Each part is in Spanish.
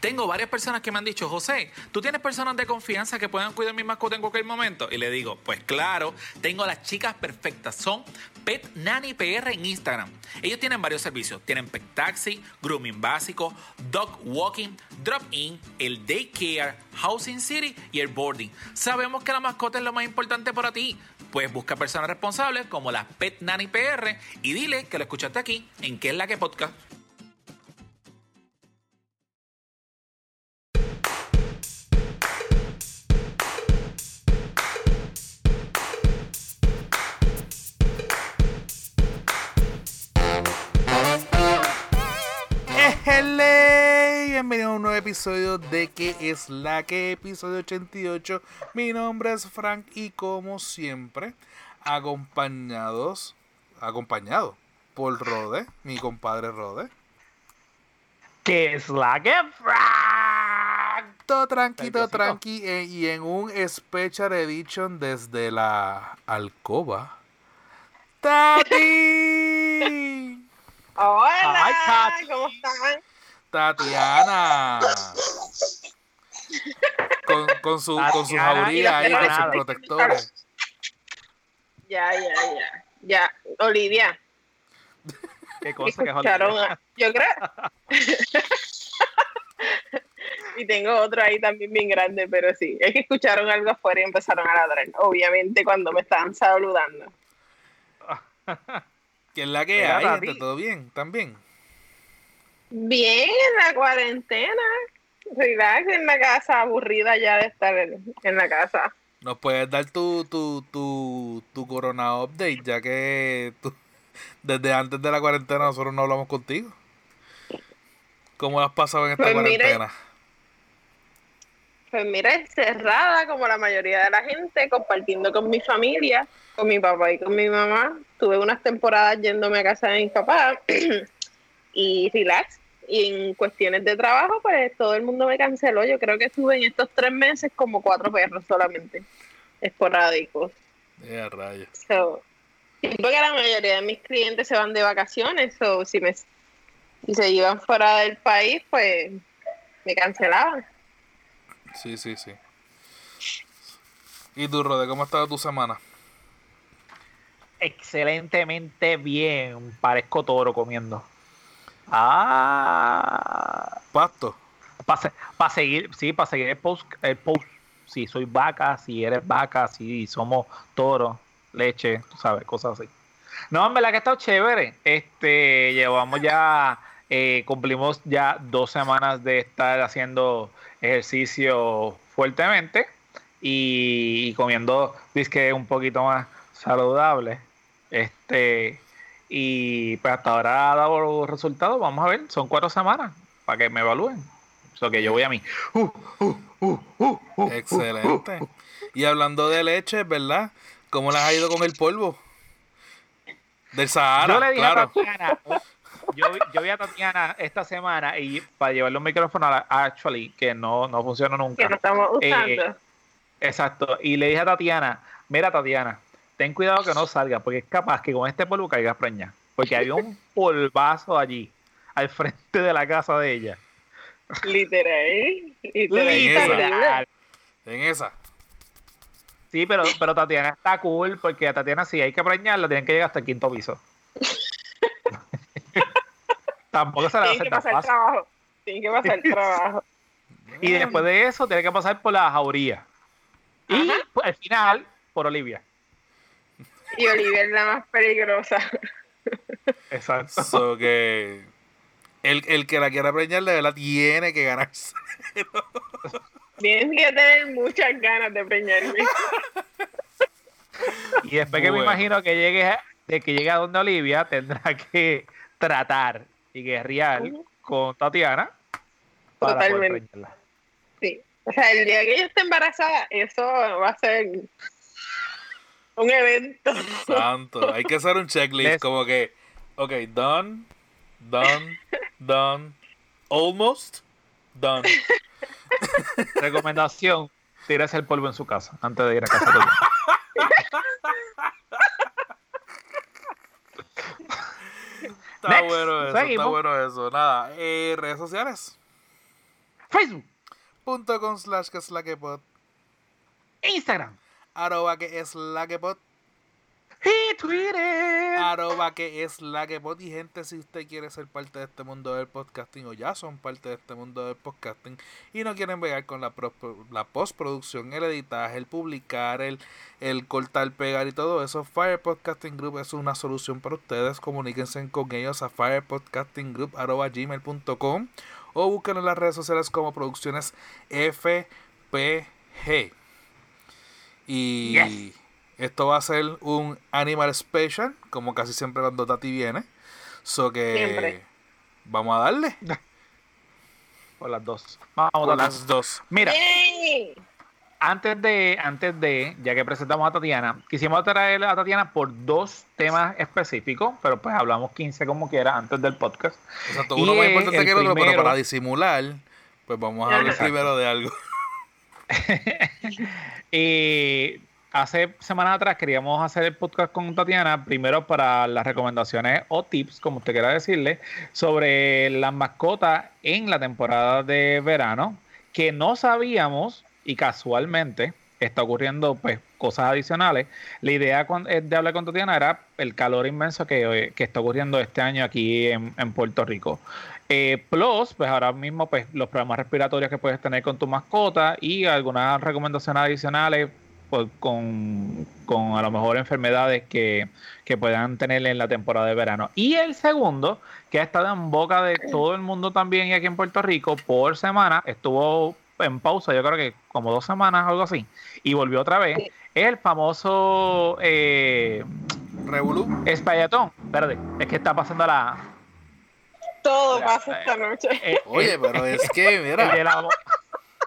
Tengo varias personas que me han dicho, José, ¿tú tienes personas de confianza que puedan cuidar mi mascota en cualquier momento? Y le digo, pues claro, tengo las chicas perfectas. Son Pet Nanny PR en Instagram. Ellos tienen varios servicios. Tienen Pet Taxi, Grooming Básico, Dog Walking, Drop In, el Daycare, Housing City y el Boarding. Sabemos que la mascota es lo más importante para ti. Pues busca personas responsables como la Pet Nanny PR y dile que lo escuchaste aquí en ¿Qué es la que podcast? Bienvenido a un nuevo episodio de ¿Qué es la que? Episodio 88. Mi nombre es Frank y como siempre, acompañados, acompañado por Rode, mi compadre Rode. ¿Qué es la que? Frank? Todo tranqui, todo tranqui. Eh, y en un Special Edition desde la alcoba. ¡Tati! Hola, ¿cómo están? Tatiana. Con, con su, con su jauría ahí, con sus protectores. Ya, ya, ya. Ya, Olivia. ¿Qué cosa que es Yo creo. y tengo otro ahí también bien grande, pero sí. Es que escucharon algo afuera y empezaron a ladrar. Obviamente cuando me estaban saludando. ¿Qué es la que hay? ¿Todo bien? ¿También? Bien, en la cuarentena. Relax en la casa, aburrida ya de estar en, la casa. ¿Nos puedes dar tu, tu, tu, tu corona update? Ya que desde antes de la cuarentena nosotros no hablamos contigo. ¿Cómo has pasado en esta pues cuarentena? pues mira, encerrada como la mayoría de la gente, compartiendo con mi familia, con mi papá y con mi mamá. Tuve unas temporadas yéndome a casa de mi papá y relax. Y en cuestiones de trabajo, pues todo el mundo me canceló. Yo creo que estuve en estos tres meses como cuatro perros solamente, esporádicos. Yeah, rayos. So, porque la mayoría de mis clientes se van de vacaciones, o si, me, si se iban fuera del país, pues me cancelaban. Sí, sí, sí. ¿Y tú, Rode, cómo ha estado tu semana? Excelentemente bien. Parezco toro comiendo. Ah. Pasto. Para seguir, sí, para seguir el post, el post. Si soy vaca, si eres vaca, si somos toro, leche, tú sabes, cosas así. No, en verdad que ha estado chévere. Este, llevamos ya, eh, cumplimos ya dos semanas de estar haciendo ejercicio fuertemente y, y comiendo disque un poquito más saludable. Este, y pues hasta ahora ha dado los resultados. Vamos a ver, son cuatro semanas para que me evalúen. Eso que yo voy a mí. Uh, uh, uh, Excelente. Y hablando de leche, ¿verdad? ¿Cómo las ha ido con el polvo? Del Sahara. Yo le dije a Tatiana, yo, vi a Tatiana esta semana y para llevarle un micrófono a Actually, que no, no funciona nunca. Que no estamos usando. Eh, exacto. Y le dije a Tatiana, mira Tatiana, ten cuidado que no salga, porque es capaz que con este polvo caiga preña. Porque había un polvazo allí, al frente de la casa de ella. Literal. Literal. En esa. Sí, pero, pero Tatiana está cool, porque a Tatiana si hay que preñarla, tienen que llegar hasta el quinto piso. Tampoco se le va a hacer que pasar el trabajo. Tiene que pasar el trabajo. y después de eso, tiene que pasar por la jauría. Y al final, por Olivia. Y Olivia es la más peligrosa. Exacto. So que el, el que la quiera preñar de verdad tiene que ganarse. Tienes que tener muchas ganas de preñarme. Y después que me imagino que llegue de que llegue a donde Olivia, tendrá que tratar y guerrear con Tatiana para Totalmente. Sí. O sea, el día que ella esté embarazada, eso va a ser un evento. Santo, hay que hacer un checklist como que, ok, done, done, done, almost, done. Recomendación, tírese el polvo en su casa antes de ir a casa de Está bueno eso, está bueno eso. Nada, eh, redes sociales. Facebook, Punto con slash que es la que pod. Instagram Arroba que es la que pod. y Twitter. Arroba que es la que pod. Y gente, si usted quiere ser parte de este mundo del podcasting o ya son parte de este mundo del podcasting y no quieren bregar con la, pro- la postproducción, el editaje, el publicar, el, el cortar, pegar y todo eso, Fire Podcasting Group es una solución para ustedes. Comuníquense con ellos a firepodcastinggroup.gmail.com o busquen en las redes sociales como Producciones FPG. Y Yes. esto va a ser un Animal Special, como casi siempre cuando Tati viene. So que Siempre. vamos a darle Por las dos. Vamos por a las dos. Mira, antes de, antes de, ya que presentamos a Tatiana, quisimos traer a Tatiana por dos temas específicos, pero pues hablamos 15 como quiera antes del podcast. Exacto, Y uno más el- importante el que el otro, pero primero- para disimular, pues vamos a hablar Exacto. primero de algo. Y hace semanas atrás queríamos hacer el podcast con Tatiana, primero para las recomendaciones o tips, como usted quiera decirle, sobre las mascotas en la temporada de verano, que no sabíamos y casualmente está ocurriendo pues cosas adicionales. La idea eh, de hablar con Tatiana era el calor inmenso que, eh, que está ocurriendo este año aquí en Puerto Rico. Eh, plus, pues ahora mismo, pues los problemas respiratorios que puedes tener con tu mascota y algunas recomendaciones adicionales pues, con, con a lo mejor enfermedades que, que puedan tener en la temporada de verano. Y el segundo, que ha estado en boca de todo el mundo también y aquí en Puerto Rico por semana, estuvo en pausa, yo creo que como dos semanas, algo así, y volvió otra vez, es el famoso eh, Revolú. Espallatón. Verde, es que está pasando la... Todo pasa esta noche. eh, Oye, pero es que, el de mira, la,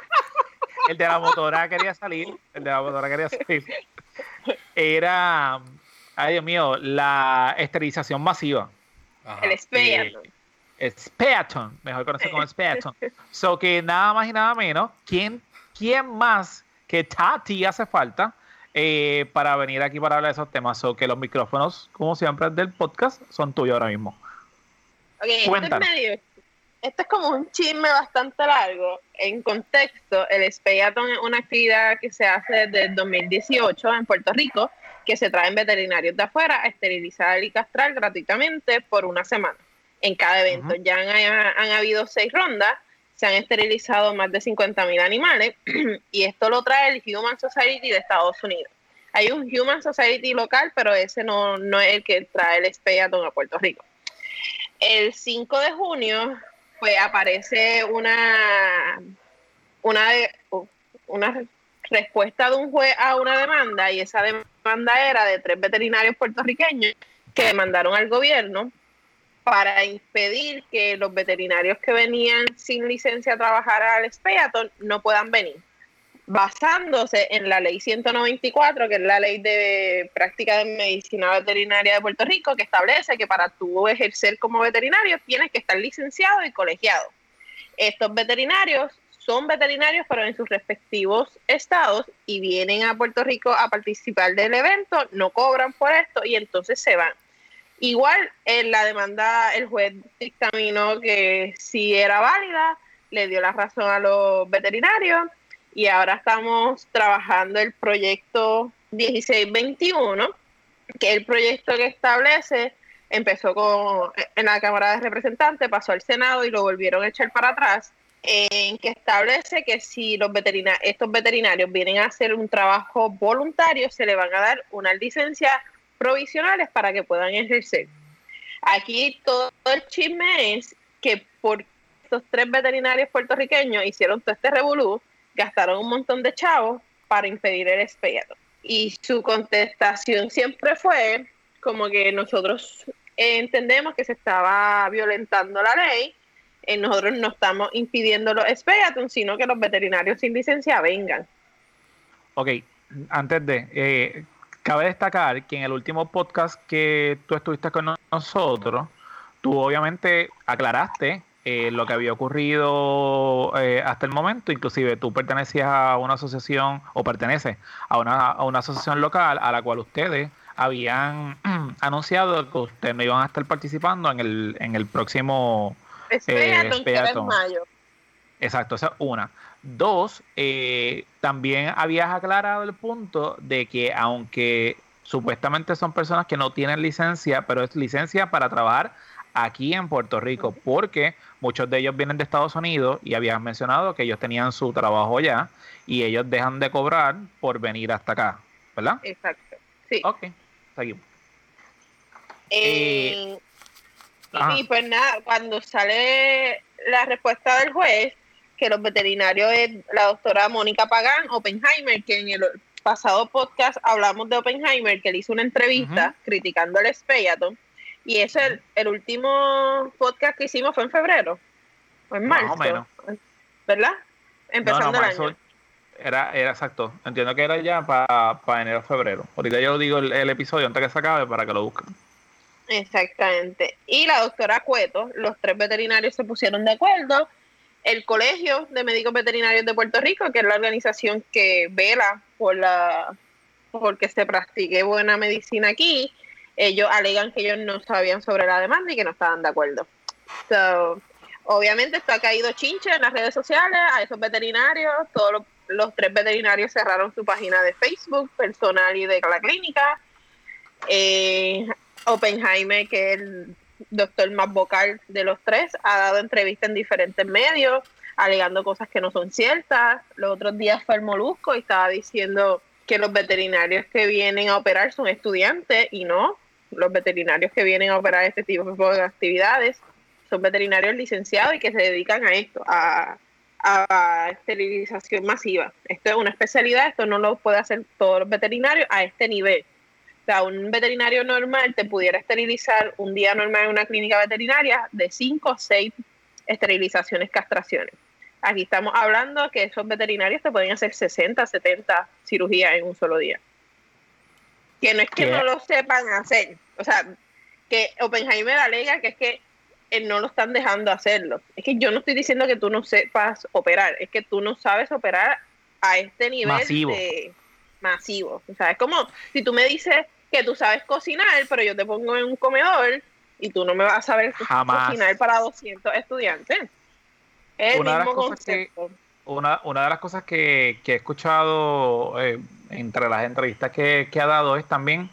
el de la motora quería salir. El de la motora quería salir. Era, ay Dios mío, la esterilización masiva. Ajá. El Speaton. Speaton, mejor conocido como Speaton. So que nada más y nada menos, ¿quién, quién más que Tati hace falta eh, para venir aquí para hablar de esos temas? So que los micrófonos, como siempre, del podcast son tuyos ahora mismo. Ok, esto es Cuéntanos. medio. Esto es como un chisme bastante largo. En contexto, el Speyaton es una actividad que se hace desde el 2018 en Puerto Rico, que se traen veterinarios de afuera a esterilizar y castrar gratuitamente por una semana en cada evento. Ya han, han habido seis rondas, se han esterilizado más de 50.000 animales y esto lo trae el Human Society de Estados Unidos. Hay un Human Society local, pero ese no, no es el que trae el Speyaton a Puerto Rico. El 5 de junio, pues aparece una, una, una respuesta de un juez a una demanda y esa demanda era de tres veterinarios puertorriqueños que demandaron al gobierno para impedir que los veterinarios que venían sin licencia a trabajar al Speaton no puedan venir, basándose en la ley 194, que es la ley de práctica de medicina veterinaria de Puerto Rico, que establece que para tú ejercer como veterinario tienes que estar licenciado y colegiado. Estos veterinarios son veterinarios, pero en sus respectivos estados y vienen a Puerto Rico a participar del evento, no cobran por esto y entonces se van. Igual en la demanda el juez dictaminó que si era válida, le dio la razón a los veterinarios y ahora estamos trabajando el proyecto 1621, que es el proyecto que establece, empezó con, en la Cámara de Representantes, pasó al Senado y lo volvieron a echar para atrás, en que establece que si los veterina estos veterinarios vienen a hacer un trabajo voluntario, se le van a dar unas licencias provisionales para que puedan ejercer. Aquí todo el chisme es que por estos tres veterinarios puertorriqueños hicieron todo este revolú, gastaron un montón de chavos para impedir el espeto. Y su contestación siempre fue como que nosotros entendemos que se estaba violentando la ley, eh, nosotros no estamos impidiendo los espeaton, sino que los veterinarios sin licencia vengan. Ok, antes de, eh, cabe destacar que en el último podcast que tú estuviste con no- nosotros, tú obviamente aclaraste eh, lo que había ocurrido eh, hasta el momento, inclusive tú pertenecías a una asociación o perteneces a una, a una asociación local a la cual ustedes habían anunciado que ustedes no iban a estar participando en el, en el próximo en Speaton. mayo. Exacto, esa es una. Dos, eh, también habías aclarado el punto de que aunque supuestamente son personas que no tienen licencia, pero es licencia para trabajar aquí en Puerto Rico, porque muchos de ellos vienen de Estados Unidos y habían mencionado que ellos tenían su trabajo allá y ellos dejan de cobrar por venir hasta acá, ¿verdad? Exacto. Sí. Ok, seguimos. Eh, y pues nada, cuando sale la respuesta del juez, que los veterinarios es la doctora Mónica Pagán Oppenheimer, que en el pasado podcast hablamos de Oppenheimer, que le hizo una entrevista criticando el Speyaton. Y ese, el, el último podcast que hicimos fue en febrero, o en Más marzo, o menos. ¿verdad? Empezando no, el año. Era, era exacto. Entiendo que era ya para enero o febrero. Ahorita yo digo el, el episodio antes que se acabe para que lo busquen. Exactamente. Y la doctora Cueto, los tres veterinarios se pusieron de acuerdo. El Colegio de Médicos Veterinarios de Puerto Rico, que es la organización que vela por la porque se practique buena medicina aquí, ellos alegan que ellos no sabían sobre la demanda y que no estaban de acuerdo. So, obviamente esto ha caído chinche en las redes sociales a esos veterinarios. Todos los, tres veterinarios cerraron su página de Facebook personal y de la clínica. Eh, Oppenheimer, que es el doctor más vocal de los tres, ha dado entrevistas en diferentes medios, alegando cosas que no son ciertas. Los otros días fue el Molusco y estaba diciendo que los veterinarios que vienen a operar son estudiantes y no. Los veterinarios que vienen a operar este tipo de actividades son veterinarios licenciados y que se dedican a esto, a, a esterilización masiva. Esto es una especialidad, esto no lo puede hacer todos los veterinarios a este nivel. O sea, un veterinario normal te pudiera esterilizar un día normal en una clínica veterinaria de 5 o 6 esterilizaciones, castraciones. Aquí estamos hablando que esos veterinarios te pueden hacer 60, 70 cirugías en un solo día. Que no es que ¿Qué? no lo sepan hacer. O sea, que Oppenheimer alega que es que eh, no lo están dejando hacerlo. Es que yo no estoy diciendo que tú no sepas operar, es que tú no sabes operar a este nivel Masivo. de masivo. O sea, es como si tú me dices que tú sabes cocinar, pero yo te pongo en un comedor y tú no me vas a saber Jamás. cocinar para 200 estudiantes. El Una de las cosas que- concepto. Una, una de las cosas que, que he escuchado eh, entre las entrevistas que, que ha dado es también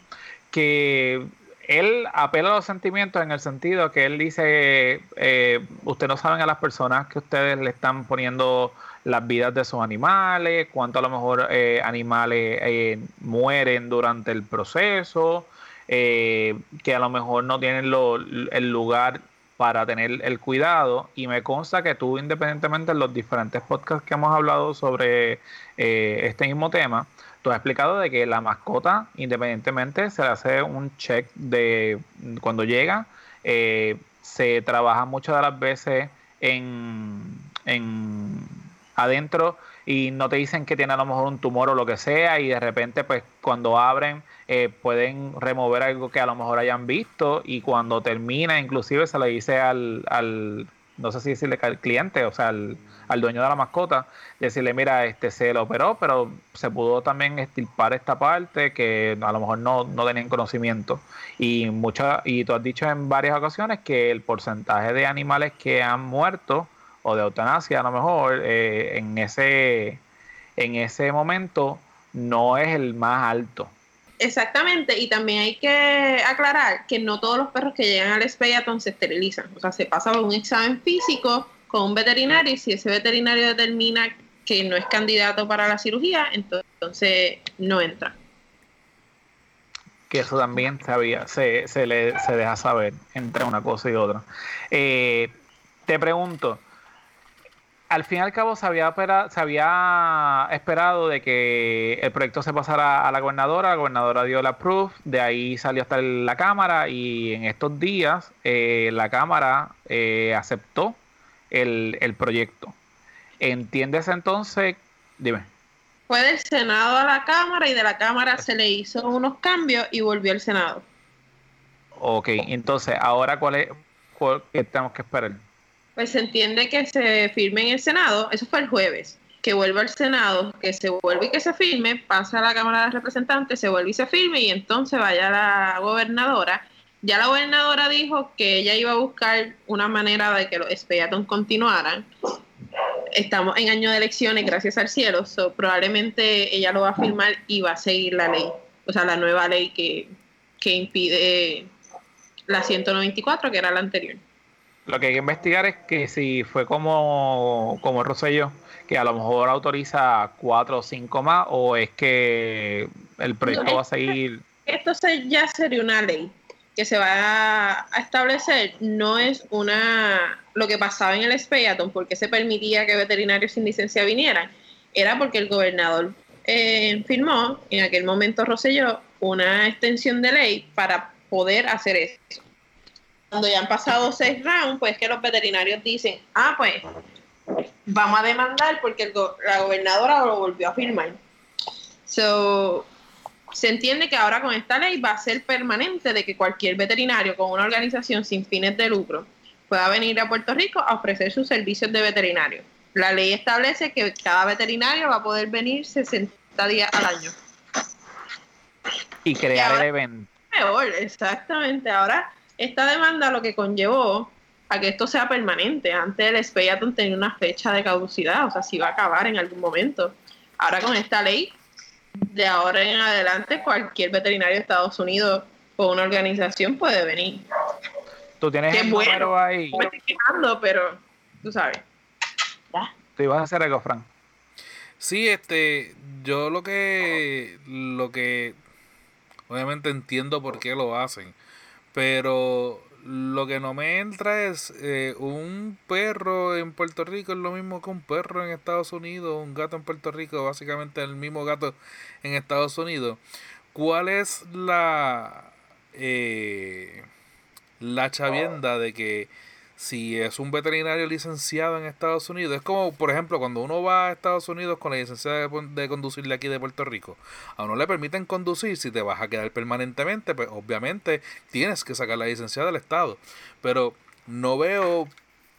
que él apela a los sentimientos en el sentido que él dice, eh, ustedes no saben a las personas que ustedes le están poniendo las vidas de sus animales, cuánto a lo mejor eh, animales eh, mueren durante el proceso, eh, que a lo mejor no tienen lo- el lugar para tener el cuidado. Y me consta que tú independientemente en los diferentes podcasts que hemos hablado sobre eh, este mismo tema, tú has explicado de que la mascota independientemente se le hace un check de cuando llega, eh, se trabaja muchas de las veces en, en adentro y no te dicen que tiene a lo mejor un tumor o lo que sea y de repente pues cuando abren eh, pueden remover algo que a lo mejor hayan visto y cuando termina inclusive se le dice al, al no sé si decirle al cliente, o sea, al, al dueño de la mascota, decirle, mira, este se lo operó, pero se pudo también estirpar esta parte que a lo mejor no, no tenían conocimiento. Y mucha, y tú has dicho en varias ocasiones que el porcentaje de animales que han muerto o de eutanasia a lo mejor eh, en ese en ese momento no es el más alto. Exactamente, y también hay que aclarar que no todos los perros que llegan al Speyaton se esterilizan. O sea, se pasa por un examen físico con un veterinario y si ese veterinario determina que no es candidato para la cirugía, entonces no entra. que eso también se, había, se, se, le, se deja saber entre una cosa y otra. Eh, te pregunto, al fin y al cabo se había, se había esperado de que el proyecto se pasara a la gobernadora, la gobernadora dio la proof, de ahí salió hasta la Cámara y en estos días eh, la Cámara eh, aceptó el, el proyecto. ¿Entiendes entonces? Dime. Fue del Senado a la Cámara y de la Cámara se le hizo unos cambios y volvió al Senado. Ok, entonces, ahora cuál es, cuál, qué tenemos que esperar? Pues se entiende que se firme en el Senado, eso fue el jueves, que vuelva al Senado, que se vuelva y que se firme, pasa a la Cámara de Representantes, se vuelve y se firme y entonces vaya la gobernadora. Ya la gobernadora dijo que ella iba a buscar una manera de que los Speyaton continuaran. estamos en año de elecciones, gracias al cielo, so, probablemente ella lo va a firmar y va a seguir la ley, o sea, la nueva ley que, que impide la 194, que era la anterior. Lo que hay que investigar es que si fue como, como Rosselló, que a lo mejor autoriza cuatro o cinco más, o es que el proyecto va a seguir. Esto se- ya sería una ley que se va a establecer, no es una lo que pasaba en el Speyaton, porque se permitía que veterinarios sin licencia vinieran, era porque el gobernador eh, firmó en aquel momento Rosselló una extensión de ley para poder hacer eso. Cuando ya han pasado seis rounds, pues que los veterinarios dicen, ah, pues vamos a demandar porque el go- la gobernadora lo volvió a firmar. So, se entiende que ahora con esta ley va a ser permanente de que cualquier veterinario con una organización sin fines de lucro pueda venir a Puerto Rico a ofrecer sus servicios de veterinario. La ley establece que cada veterinario va a poder venir 60 días al año. Y crear ahora- el evento. Peor, exactamente. Ahora, esta demanda lo que conllevó a que esto sea permanente. Antes el Speyaton tenía una fecha de caducidad, o sea, si va a acabar en algún momento. Ahora con esta ley, de ahora en adelante, cualquier veterinario de Estados Unidos o una organización puede venir. Tú tienes Qué el bueno. número ahí. No me estoy quejando, pero tú sabes. Ya. Tú ibas a hacer algo, Fran. Sí, este, yo lo que, lo que, obviamente entiendo por qué lo hacen, pero lo que no me entra es eh, un perro en Puerto Rico es lo mismo que un perro en Estados Unidos, un gato en Puerto Rico, básicamente el mismo gato en Estados Unidos. ¿Cuál es la, eh, la chavienda de que si es un veterinario licenciado en Estados Unidos, es como, por ejemplo, cuando uno va a Estados Unidos con la licencia de, de conducir aquí de Puerto Rico, a uno le permiten conducir, si te vas a quedar permanentemente, pues obviamente tienes que sacar la licencia del Estado. Pero no veo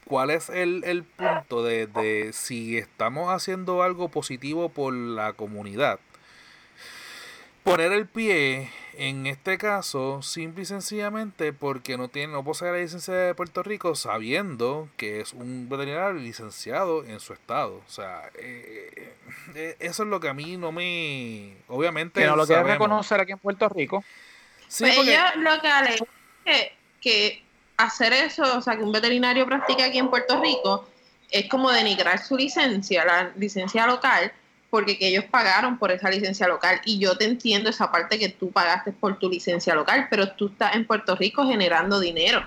cuál es el, el punto de, de si estamos haciendo algo positivo por la comunidad. Poner el pie en este caso, simple y sencillamente porque no tiene, no posee la licencia de Puerto Rico, sabiendo que es un veterinario licenciado en su estado. O sea, eh, eh, eso es lo que a mí no me. Obviamente. Que no lo quiere reconocer aquí en Puerto Rico. Sí, Pues porque- ellos lo que alegan es que, que hacer eso, o sea, que un veterinario practique aquí en Puerto Rico, es como denigrar su licencia, la licencia local, porque que ellos pagaron por esa licencia local. Y yo te entiendo esa parte que tú pagaste por tu licencia local, pero tú estás en Puerto Rico generando dinero.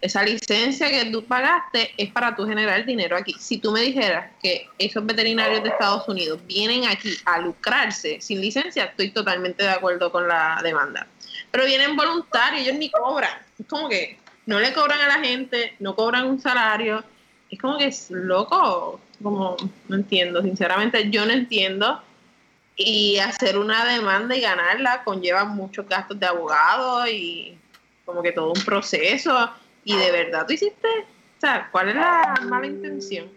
Esa licencia que tú pagaste es para tú generar dinero aquí. Si tú me dijeras que esos veterinarios de Estados Unidos vienen aquí a lucrarse sin licencia, estoy totalmente de acuerdo con la demanda pero vienen voluntarios, ellos ni cobran. Es como que no le cobran a la gente, no cobran un salario. Es como que es loco, como no entiendo, sinceramente yo no entiendo. Y hacer una demanda y ganarla conlleva muchos gastos de abogado y como que todo un proceso. Y de verdad tú hiciste, o sea, ¿cuál es la mala intención?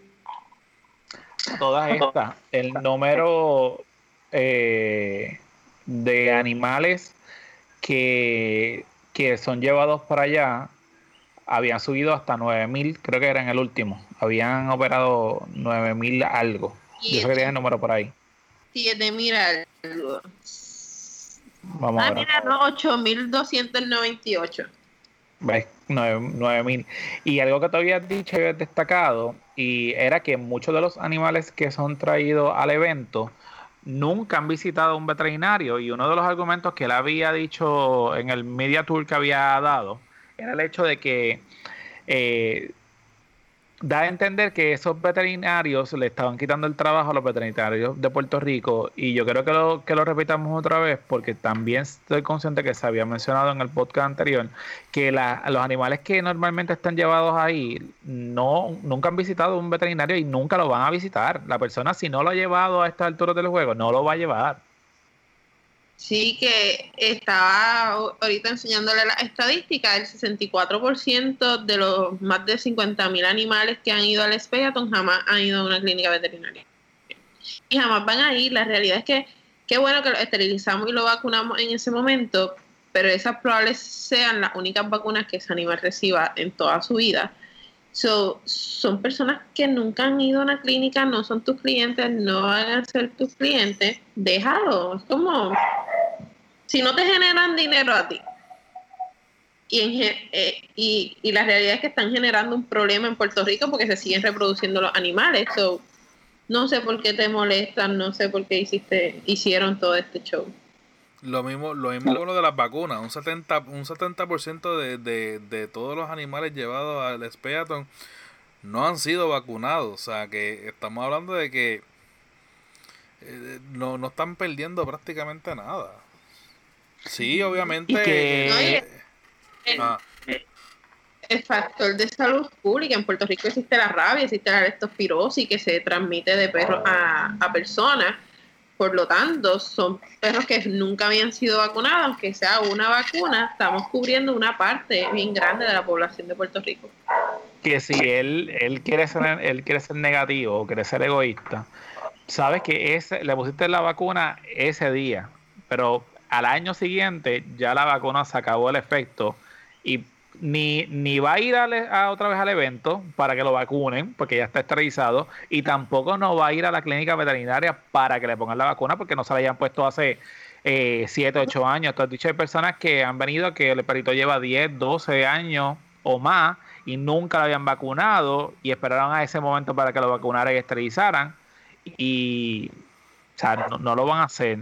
Todas estas. El número eh, de animales que, que son llevados para allá habían subido hasta 9000, creo que era en el último. Habían operado 9000 algo. Yo sé que tiene el número por ahí. siete, mira, algo. Vamos ah, a ver. mira, no, 8298. ¿Ves? Nueve- 9000. Y algo que te habías dicho y habías destacado, y era que muchos de los animales que son traídos al evento nunca han visitado un veterinario. Y uno de los argumentos que él había dicho en el media tour que había dado era el hecho de que eh, da a entender que esos veterinarios le estaban quitando el trabajo a los veterinarios de Puerto Rico y yo creo que lo, que lo repitamos otra vez porque también estoy consciente que se había mencionado en el podcast anterior que los animales que normalmente están llevados ahí no nunca han visitado un veterinario y nunca lo van a visitar. La persona si no lo ha llevado a estas alturas del juego no lo va a llevar. Sí, que estaba ahorita enseñándole la estadística, el 64% de los más de 50.000 animales que han ido al Speyaton jamás han ido a una clínica veterinaria. Y jamás van a ir. La realidad es que qué bueno que lo esterilizamos y lo vacunamos en ese momento, pero esas probables sean las únicas vacunas que ese animal reciba en toda su vida. So, son personas que nunca han ido a una clínica, no son tus clientes, no van a ser tus clientes. Déjalo. Es como, si no te generan dinero a ti, y, en, eh, y, y, la realidad es que están generando un problema en Puerto Rico porque se siguen reproduciendo los animales. So, no sé por qué te molestan, no sé por qué hiciste, hicieron todo este show. Lo mismo, lo mismo con lo de las vacunas. Un 70%, un 70 de, de, de todos los animales llevados al espeaton no han sido vacunados. O sea que estamos hablando de que eh, no, no están perdiendo prácticamente nada. Sí, obviamente. Que... Ah. el, factor de salud pública. En Puerto Rico existe la rabia, existe la leptospirosis que se transmite de perro a, a personas por lo tanto, son perros que nunca habían sido vacunados, aunque sea una vacuna, estamos cubriendo una parte bien grande de la población de Puerto Rico. Que si él, él quiere ser, él quiere ser negativo o quiere ser egoísta, sabes que ese, le pusiste la vacuna ese día, pero al año siguiente ya la vacuna se acabó el efecto y ni, ni va a ir a, otra vez al evento para que lo vacunen, porque ya está esterilizado, y tampoco no va a ir a la clínica veterinaria para que le pongan la vacuna, porque no se la hayan puesto hace 7, eh, 8 años. Entonces, dicho, hay personas que han venido que el perrito lleva 10, 12 años o más y nunca lo habían vacunado y esperaron a ese momento para que lo vacunaran y esterilizaran. Y, o sea, no, lo van a hacer.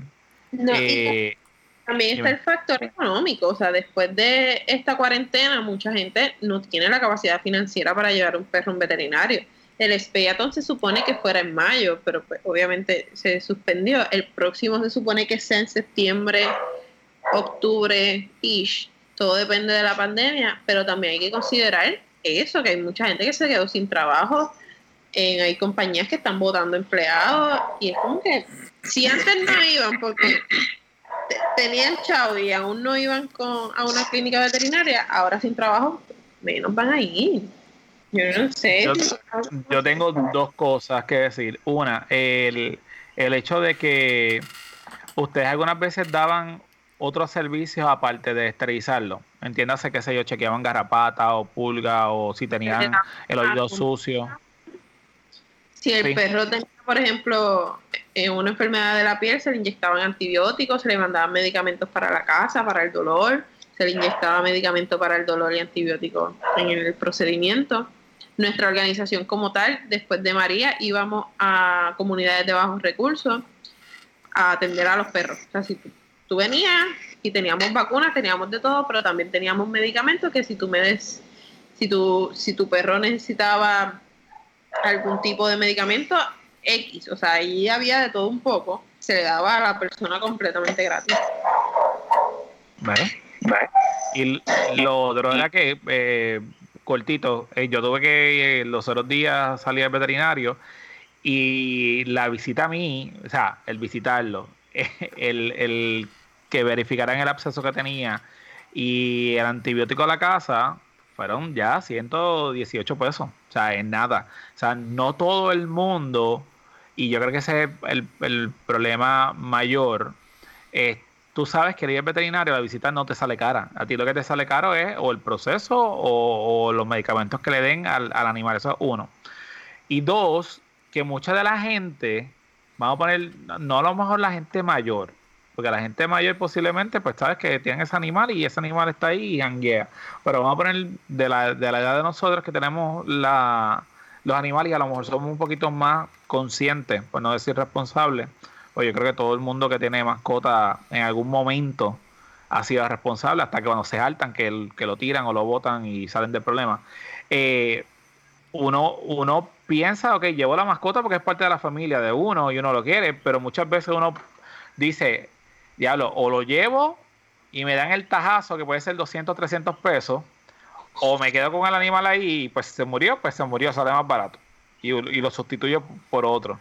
Eh, también está el factor económico, o sea, después de esta cuarentena mucha gente no tiene la capacidad financiera para llevar un perro a un veterinario. El Speaton se supone que fuera en mayo, pero pues, obviamente se suspendió. El próximo se supone que sea en septiembre, octubre, ish. Todo depende de la pandemia, pero también hay que considerar eso, que hay mucha gente que se quedó sin trabajo, hay compañías que están votando empleados y es como que si antes no iban porque tenían chavo y aún no iban con, a una clínica veterinaria, ahora sin trabajo, menos van a ir. Yo no sé. Yo, tengo dos cosas que decir. Una, el, el hecho de que ustedes algunas veces daban otros servicios aparte de esterilizarlo. Entiéndase que se yo chequeaban garrapata o pulga o si tenían el oído sucio. Si el perro tenía, por ejemplo, eh, una enfermedad de la piel, se le inyectaban antibióticos, se le mandaban medicamentos para la casa, para el dolor, se le inyectaba medicamento para el dolor y antibióticos en el procedimiento. Nuestra organización como tal, después de María, íbamos a comunidades de bajos recursos a atender a los perros. O sea, si tú, venías y teníamos vacunas, teníamos de todo, pero también teníamos medicamentos que si tú me des, si tu, si tu perro necesitaba algún tipo de medicamento X, o sea, ahí había de todo un poco, se le daba a la persona completamente gratis. Vale, vale. Y lo otro era que, eh, cortito, eh, yo tuve que eh, los otros días salir al veterinario y la visita a mí, o sea, el visitarlo, el, el que verificaran el absceso que tenía y el antibiótico a la casa, fueron ya 118 pesos. O sea, en nada. O sea, no todo el mundo, y yo creo que ese es el, problema mayor. tú sabes que el ir veterinario, la visita no te sale cara. A ti lo que te sale caro es o el proceso o, los medicamentos que le den al, al, animal. Eso es uno. Y dos, que mucha de la gente, vamos a poner, no a lo mejor la gente mayor, porque la gente mayor posiblemente, pues sabes que tiene ese animal y ese animal está ahí y hanguea. Pero vamos a poner de la, de la edad de nosotros que tenemos la, los animales y a lo mejor somos un poquito más conscientes, por no decir responsables. Pues yo creo que todo el mundo que tiene mascota en algún momento ha sido responsable hasta que cuando se saltan, que, que lo tiran o lo botan y salen del problema. Eh, uno, uno piensa, ok, llevo la mascota porque es parte de la familia de uno y uno lo quiere, pero muchas veces uno dice, diablo, o lo llevo y me dan el tajazo que puede ser 200, 300 pesos, o me quedo con el animal ahí y pues se murió, pues se murió, sale más barato. Y, lo sustituyo por otro.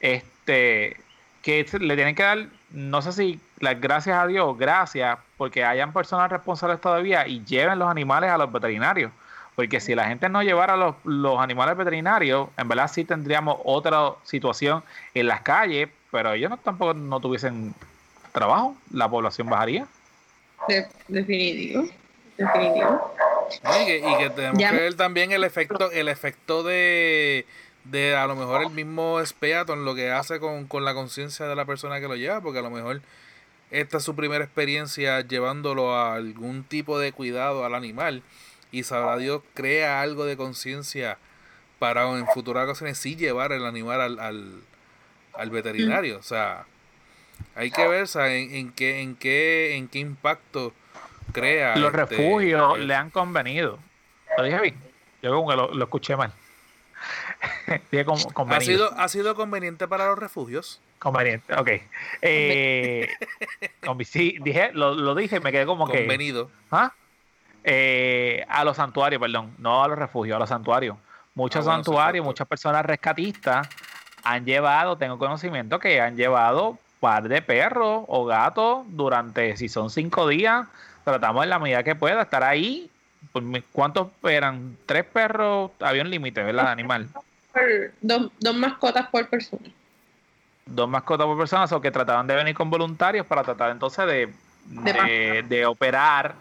Este, que le tienen que dar, no sé si las gracias a Dios, gracias, porque hayan personas responsables todavía y lleven los animales a los veterinarios. Porque si la gente no llevara los, los animales veterinarios, en verdad sí tendríamos otra situación en las calles, pero ellos tampoco no tuviesen trabajo, la población bajaría. definitivo, definitivo. Y que, y que tenemos Ya. que ver también el efecto, el efecto de, de a lo mejor el mismo Speaton, lo que hace con, con la conciencia de la persona que lo lleva, porque a lo mejor esta es su primera experiencia llevándolo a algún tipo de cuidado al animal y sabrá Dios crea algo de conciencia para en futuras ocasiones sí llevar el animal al, al, al veterinario. O sea, hay que ver o sea, en, en qué, en qué, en qué impacto crea. Los este, refugios el- le han convenido. ¿Lo dije bien? Yo como que lo, lo escuché mal. dije como ¿Ha sido, ¿Ha sido conveniente para los refugios? Conveniente, ok. Eh, sí, dije, lo, lo dije me quedé como que... Convenido. ¿Ah? Eh, a los santuarios, perdón, no a los refugios, a los santuarios. Muchos Ah, bueno, santuarios, muchas personas rescatistas han llevado, tengo conocimiento que han llevado par de perros o gatos durante, si son cinco días, tratamos en la medida que pueda estar ahí. Pues, ¿Cuántos eran? Tres perros, había un límite, ¿verdad? Animal. Por- dos, dos mascotas por persona. Dos mascotas por persona, o que trataban de venir con voluntarios para tratar entonces de, De de, de operar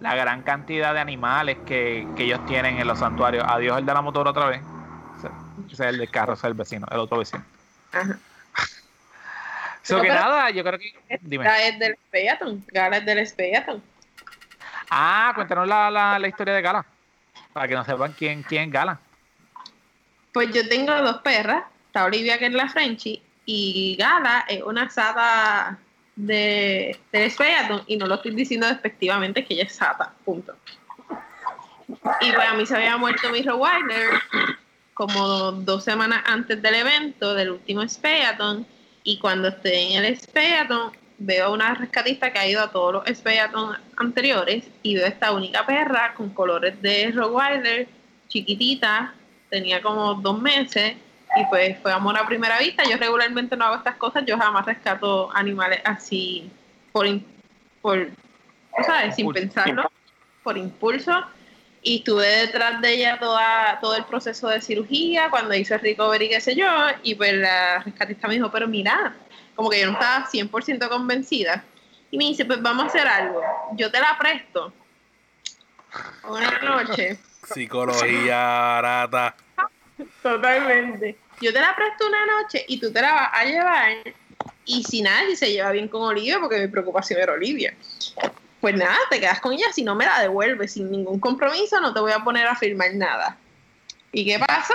la gran cantidad de animales que, que ellos tienen en los santuarios. Adiós el de la motora otra vez. Ese es el del carro, ese es el vecino, el otro vecino. Ajá. So No, que nada, yo creo que. Dime. Gala es del Speaton. Gala es del Speaton. Ah, cuéntanos la, la, la historia de Gala. Para que no sepan quién, es Gala. Pues yo tengo dos perras. Está Olivia, que es la Frenchie, y Gala es una sata de, Speaton, y no lo estoy diciendo despectivamente, que ella es sata, punto. Y pues a mí se había muerto mi Rottweiler como dos semanas antes del evento, del último Speaton, y cuando estoy en el Speaton, veo a una rescatista que ha ido a todos los Speaton anteriores, y veo esta única perra con colores de Rottweiler, chiquitita, tenía como dos meses y pues fue amor a primera vista. Yo regularmente no hago estas cosas, yo jamás rescato animales así por, por sabes, sin pensarlo, por impulso. Y estuve detrás de ella toda, todo el proceso de cirugía, cuando hizo el recovery, qué sé yo, y pues la rescatista me dijo, pero mira, como que yo no estaba 100% convencida. Y me dice, pues vamos a hacer algo, yo te la presto una noche. Psicología barata. Totalmente. Yo te la presto una noche y tú te la vas a llevar. Y si nada, si se lleva bien con Olivia, porque mi preocupación era Olivia. Pues nada, te quedas con ella. Si no me la devuelves sin ningún compromiso, no te voy a poner a firmar nada. ¿Y qué pasó?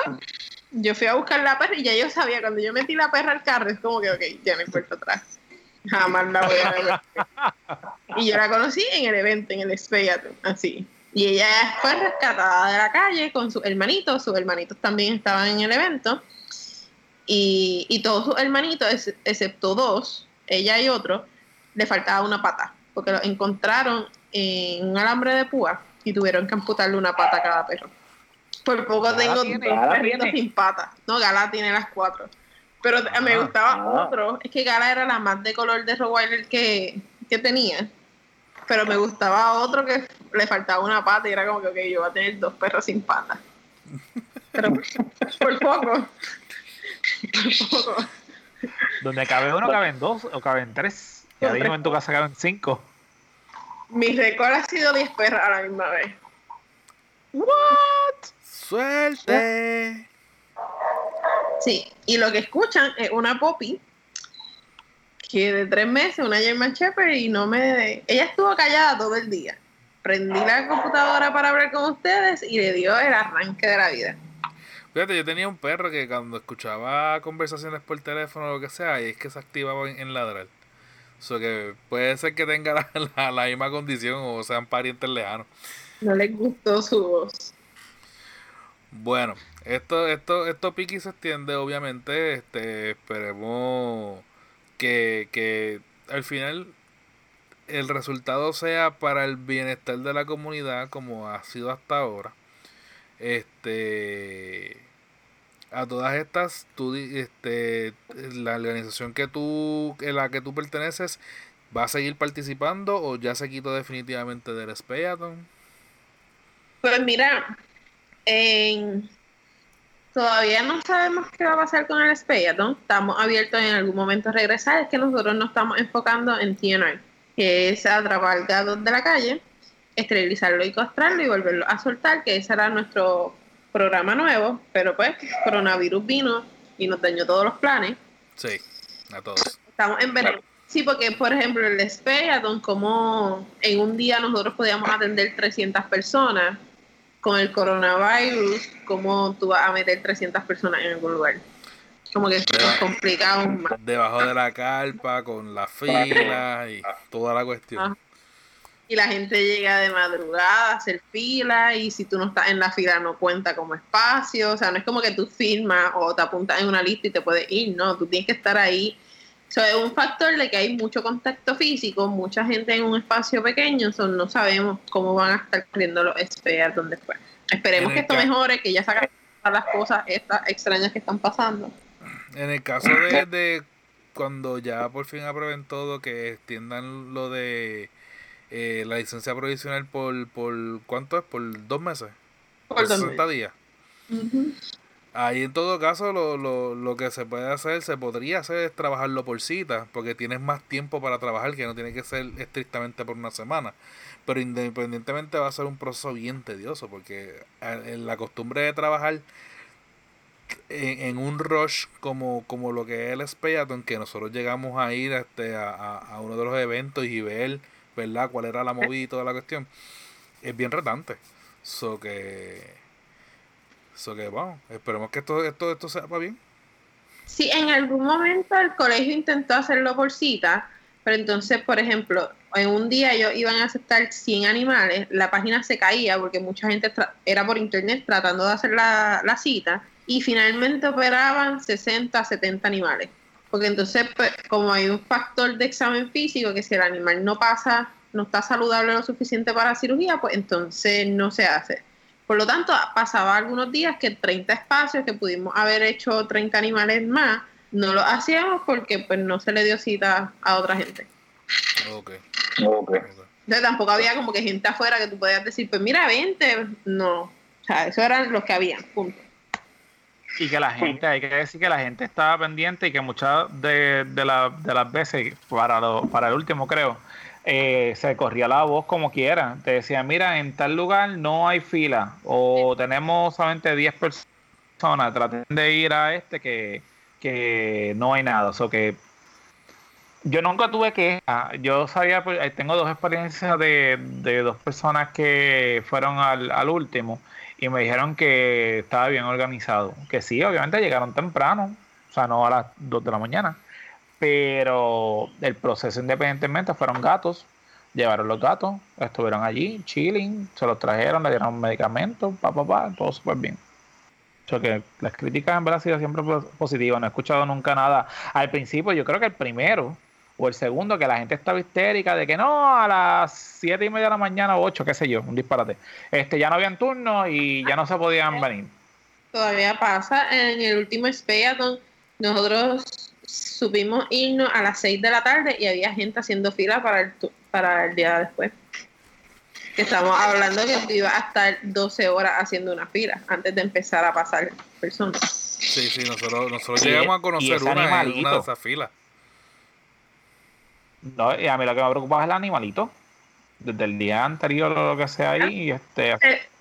Yo fui a buscar la perra y ya yo sabía, cuando yo metí la perra al carro, es como que, ok, ya no vuelta atrás. Jamás la voy a devolver. Y yo la conocí en el evento, en el Speaton, así. Y ella fue rescatada de la calle con sus hermanitos. Sus hermanitos también estaban en el evento. Y, y todos sus hermanitos, ex- excepto dos, ella y otro, le faltaba una pata. Porque lo encontraron en un alambre de púa y tuvieron que amputarle una pata a cada perro. Por poco Gala tengo tiene, perritos sin pata. No, Gala tiene las cuatro. Pero me Ah, gustaba ah. otro. Es que Gala era la más de color de Rottweiler que, que tenía. Pero me gustaba otro que le faltaba una pata y era como que, ok, yo voy a tener dos perros sin pata. Pero por, poco. Por poco. Donde cabe uno, caben dos o caben tres. Y ahora mismo en tu casa caben cinco. Mi récord ha sido 10 perras a la misma vez. Suerte. Sí, y lo que escuchan es una Poppy que de tres meses, una German Shepherd, y no me. Ella estuvo callada todo el día. Prendí la computadora para hablar con ustedes y le dio el arranque de la vida. Fíjate, yo tenía un perro que cuando escuchaba conversaciones por teléfono o lo que sea, y es que se activaba en, en ladrar. O sea que puede ser que tenga la, la- la misma condición o sean parientes lejanos. No les gustó su voz. Bueno, esto, esto, esto pique y se extiende, obviamente. Este, esperemos que, que al final el resultado sea para el bienestar de la comunidad, como ha sido hasta ahora. Este, a todas estas, tú, este, la organización que tú, en la que tú perteneces, ¿va a seguir participando o ya se quitó definitivamente del Speaton? Pues mira, en- todavía no sabemos qué va a pasar con el Speaton. Estamos abiertos en algún momento a regresar. Es que nosotros nos estamos enfocando en TNR, que es atrapar gatos de la calle. esterilizarlo y castrarlo y volverlo a soltar, que ese era nuestro programa nuevo, pero pues coronavirus vino y nos dañó todos los planes. Sí, a todos. Estamos en verano. Sí, porque por ejemplo el Speaton, como en un día nosotros podíamos atender 300 personas, con el coronavirus, ¿cómo tú vas a meter 300 personas en algún lugar? Como que es complicado más. Debajo de la carpa, con la fila y toda la cuestión. Ajá. Y la gente llega de madrugada a hacer fila y si tú no estás en la fila no cuenta como espacio. O sea, no es como que tú firmas o te apuntas en una lista y te puedes ir. No, tú tienes que estar ahí. Eso es un factor de que hay mucho contacto físico, mucha gente en un espacio pequeño, so no sabemos cómo van a estar corriendo los SPA donde fue. Esperemos que esto mejore, que ya sacan las cosas estas extrañas que están pasando. En el caso de, de cuando ya por fin aprueben todo, que extiendan lo de eh, la licencia provisional por, por, ¿cuánto es? ¿Por dos meses? Por dos 60 días. Ujú. Ahí en todo caso lo, lo, lo que se puede hacer, se podría hacer es trabajarlo por cita, porque tienes más tiempo para trabajar, que no tiene que ser estrictamente por una semana. Pero independientemente va a ser un proceso bien tedioso, porque la costumbre de trabajar en, en un rush como, como lo que es el Speaton, que nosotros llegamos a ir este, a, a, a uno de los eventos y ver, ¿verdad?, cuál era la movida y toda la cuestión, es bien retante. So que... So que, bueno, esperemos que esto, esto, esto sepa bien. Sí, en algún momento el colegio intentó hacerlo por cita, pero entonces, por ejemplo, en un día ellos iban a aceptar 100 animales, la página se caía porque mucha gente era por internet tratando de hacer la, la cita y finalmente operaban 60, 70 animales. Porque entonces, pues, como hay un factor de examen físico, que si el animal no pasa, no está saludable lo suficiente para cirugía, pues entonces no se hace. Por lo tanto, pasaba algunos días que 30 espacios que pudimos haber hecho 30 animales más, no lo hacíamos porque pues no se le dio cita a otra gente. Ok. Entonces tampoco había como que gente afuera que tú podías decir, pues mira, 20. No. O sea, eso eran los que habían. Punto. Y que la gente, hay que decir que la gente estaba pendiente y que muchas de, de, la- de las veces, para, lo- para el último creo, eh, se corría la voz como quiera. Te decían, mira, en tal lugar no hay fila o tenemos solamente 10 personas, traten de ir a este que, que no hay nada. O sea, que yo nunca tuve que yo sabía pues, eh, tengo dos experiencias de, de dos personas que fueron al, al último y me dijeron que estaba bien organizado que sí obviamente llegaron temprano o sea no a las 2 de la mañana pero el proceso independientemente fueron gatos llevaron los gatos estuvieron allí chilling se los trajeron le dieron medicamentos pa pa pa todo súper bien o que las críticas en verdad han sido siempre pos- positivas no he escuchado nunca nada al principio yo creo que el primero o el segundo, que la gente estaba histérica de que no, a las siete y media de la mañana o ocho, qué sé yo, un disparate. Este, ya no habían turnos y ya no se podían venir. Todavía pasa. En el último Speaton, nosotros supimos irnos a las 6 de la tarde y había gente haciendo fila para el, para el día después. Que estamos hablando que tú ibas a estar 12 horas haciendo una fila antes de empezar a pasar personas. Sí, sí, nosotros, nosotros Sí, llegamos a conocer una una de esas filas. No, y a mí lo que me preocupa es el animalito. Desde el día anterior o lo que sea ahí, y este,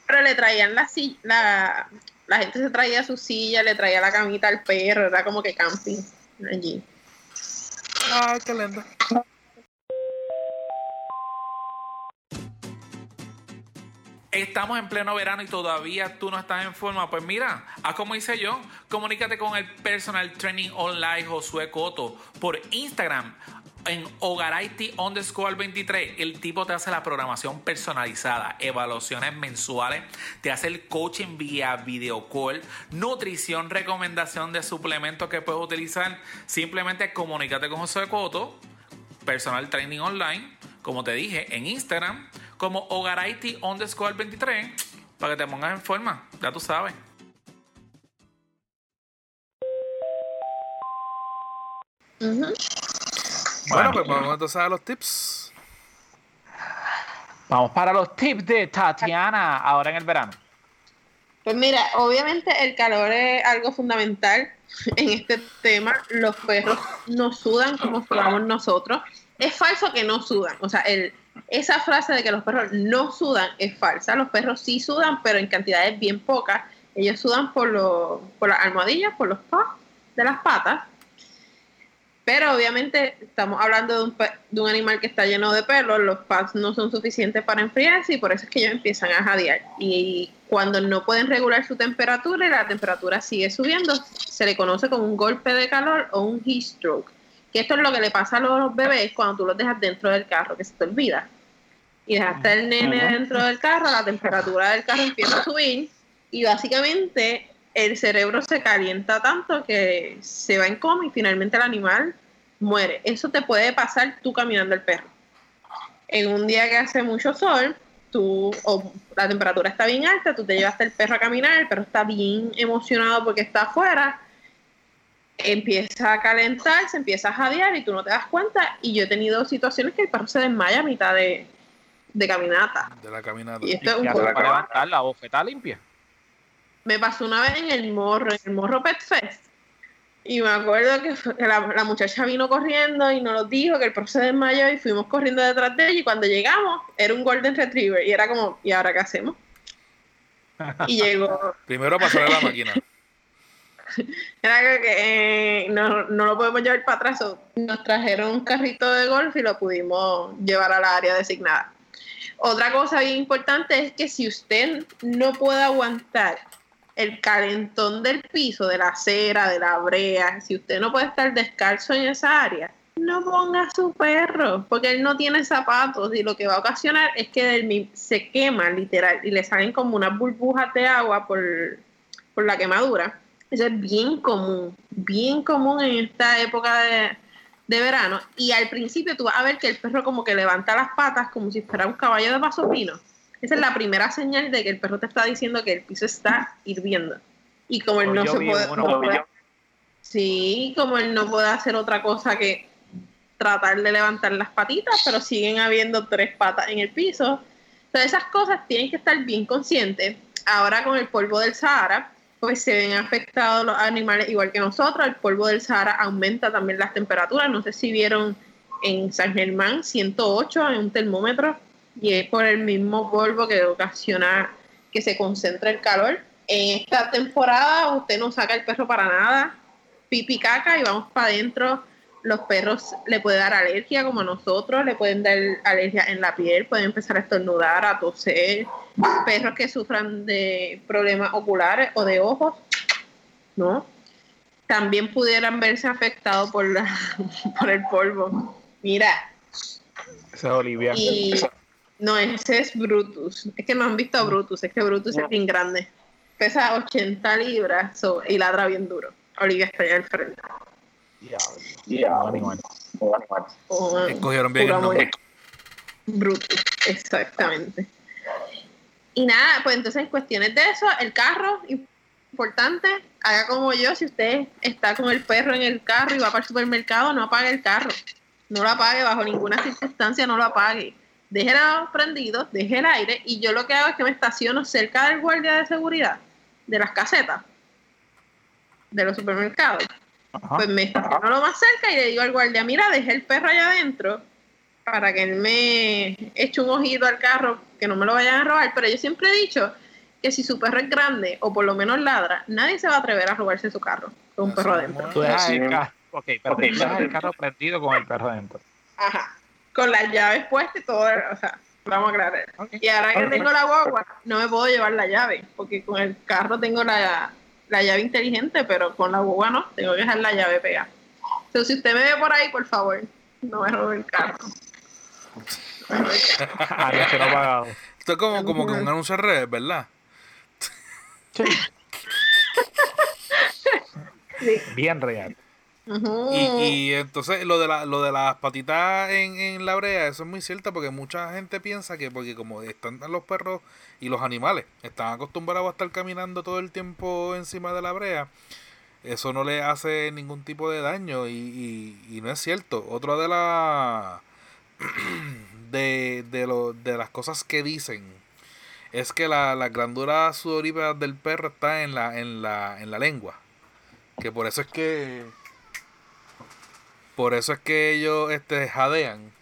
Pero le traían la silla, la, la gente se traía su silla, le traía la camita al perro, era como que camping allí. Ay, qué lindo. Estamos en pleno verano y todavía tú no estás en forma. Pues mira, haz como hice yo. Comunícate con el personal training online Josué Coto por Instagram en Hogaraiti underscore 23. El tipo te hace la programación personalizada, evaluaciones mensuales, te hace el coaching vía video call, nutrición, recomendación de suplementos que puedes utilizar. Simplemente comunícate con Josué Coto personal training online, como te dije, en Instagram, como Hogaraiti underscore 23, para que te pongas en forma, ya tú sabes. Ujú. Bueno, Bueno. pues vamos entonces a los tips. vamos para los tips de Tatiana ahora en el verano. Pues mira, obviamente el calor es algo fundamental en este tema. Los perros no sudan como sudamos nosotros. Es falso que no sudan. O sea, el, esa frase de que los perros no sudan es falsa. Los perros sí sudan, pero en cantidades bien pocas. Ellos sudan por, los, por las almohadillas, por los pads de las patas. Pero obviamente estamos hablando de un, de un animal que está lleno de pelos, los pads no son suficientes para enfriarse y por eso es que ellos empiezan a jadear. Y cuando no pueden regular su temperatura y la temperatura sigue subiendo, se le conoce como un golpe de calor o un heat stroke. Que esto es lo que le pasa a los bebés cuando tú los dejas dentro del carro, que se te olvida. Y dejaste el nene dentro del carro, la temperatura del carro empieza a subir y básicamente el cerebro se calienta tanto que se va en coma y finalmente el animal muere. Eso te puede pasar tú caminando el perro. En un día que hace mucho sol, tú, o la temperatura está bien alta, tú te llevaste el perro a caminar, el perro está bien emocionado porque está afuera, empieza a calentar, se empieza a jadear y tú no te das cuenta. Y yo he tenido situaciones que el perro se desmaya a mitad de, de caminata. De la caminata. Y esto es un poco para levantar la limpia. Me pasó una vez en el morro, en el morro Pet Fest. Y me acuerdo que, fue- que la, la muchacha vino corriendo y nos lo dijo que el perro se desmayó y fuimos corriendo detrás de ella y cuando llegamos era un Golden Retriever y era como, ¿y ahora qué hacemos? Y llegó, Primero pasarle la máquina. era que, eh, no, no lo podemos llevar para atrás, nos trajeron un carrito de golf y lo pudimos llevar a la área designada. Otra cosa bien importante es que si usted no puede aguantar el calentón del piso, de la acera, de la brea, si usted no puede estar descalzo en esa área, no ponga su perro, porque él no tiene zapatos y lo que va a ocasionar es que se quema literal y le salen como unas burbujas de agua por, por la quemadura. Eso es bien común, bien común en esta época de, de verano. Y al principio tú vas a ver que el perro como que levanta las patas como si fuera un caballo de paso fino. Esa es la primera señal de que el perro te está diciendo que el piso está hirviendo. Y como él no se puede... uno, no vi puede-. Sí, como él no puede hacer otra cosa que tratar de levantar las patitas, pero siguen habiendo tres patas en el piso. Entonces esas cosas tienen que estar bien conscientes. Ahora con el polvo del Sahara, pues se ven afectados los animales igual que nosotros. El polvo del Sahara aumenta también las temperaturas. No sé si vieron en San Germán 108 en un termómetro y es por el mismo polvo que ocasiona que se concentre el calor. En esta temporada usted no saca el perro para nada, pipi caca y vamos para adentro. Los perros le puede dar alergia como a nosotros, le pueden dar alergia en la piel, pueden empezar a estornudar, a toser. Perros que sufran de problemas oculares o de ojos, ¿no? También pudieran verse afectados por, la, por el polvo. Mira, Esa es Olivia. y no, ese es Brutus. Es que no han visto a Brutus, es que Brutus es bien grande. Pesa 80 libras so- y ladra bien duro. Olivia está allá al frente. Diablo. Animal. Oh, Escogieron bien el nombre. Brutus, exactamente. Y nada, pues entonces en cuestiones de eso, el carro, importante, haga como yo, si usted está con el perro en el carro y va para el supermercado, no apague el carro. No lo apague bajo ninguna circunstancia, no lo apague. Déjelo prendido, deje el aire y yo lo que hago es que me estaciono cerca del guardia de seguridad, de las casetas, de los supermercados. Ajá. Pues me estaciono lo más cerca y le digo al guardia, mira, dejé el perro allá adentro para que él me eche un ojito al carro, que no me lo vayan a robar. Pero yo siempre he dicho que si su perro es grande o por lo menos ladra, nadie se va a atrever a robarse su carro con un perro adentro. es. Tú dejas Sí. el carro. Ok, pero tú dejas el carro prendido con el perro adentro. Ajá. Con las llaves puestas y todo, o sea, vamos a aclarar. Y ahora que tengo la guagua, no me puedo llevar la llave, porque con el carro tengo la, la llave inteligente, pero con la guagua no, tengo que dejar la llave pegada. Entonces, si usted me ve por ahí, por favor, no me robe el carro. No me robe el carro. Anuncio no pagado. Esto es como, como que un anuncio al revés, ¿verdad? Sí. Sí. Bien real. Y, y entonces lo de, la, lo de las patitas en, en la brea, eso es muy cierto porque mucha gente piensa que porque como están los perros y los animales, están acostumbrados a estar caminando todo el tiempo encima de la brea, eso no le hace ningún tipo de daño y, y, no es cierto. Otra de la de, de, lo, de las cosas que dicen es que la, la glándula sudorípara del perro está en la, en la, en la lengua. Que por eso es que por eso es que ellos este, jadean.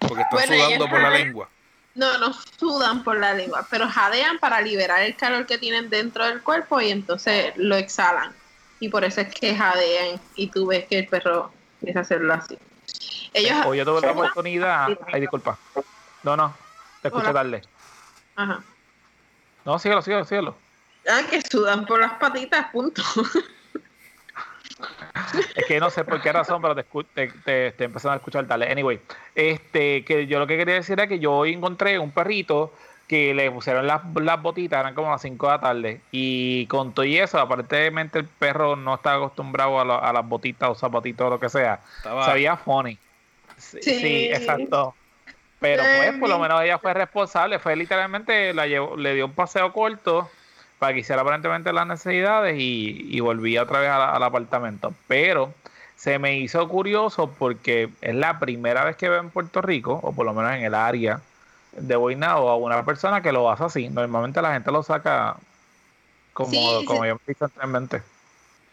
Porque están Bueno, sudando por la lengua. No, no sudan por la lengua, pero jadean para liberar el calor que tienen dentro del cuerpo y entonces lo exhalan. Y por eso es que jadean y tú ves que el perro empieza a hacerlo así. Ellos, O yo tuve la oportunidad. Ay, disculpa. No, no. Te escucho Hola. tarde. ajá. No, síguelo, síguelo, síguelo. Ah, que sudan por las patitas, punto. Es que no sé por qué razón, pero te, te, te, te empezaron a escuchar tarde. Anyway, este, que yo lo que quería decir era que yo hoy encontré un perrito que le pusieron las, las botitas, eran como las 5 de la tarde. Y con todo y eso, aparentemente el perro no está acostumbrado a, lo- a las botitas o zapatitos o lo que sea. Estaba, Sabía funny. Sí, Sí. sí, exacto. Pero pues, por lo menos ella fue responsable. Fue literalmente, la llevó, le dio un paseo corto para que hiciera aparentemente las necesidades y, y volvía otra vez la- al apartamento. Pero se me hizo curioso porque es la primera vez que veo en Puerto Rico, o por lo menos en el área de Boinao, a una persona que lo hace así. Normalmente la gente lo saca como, Sí, como sí. yo me dicho anteriormente.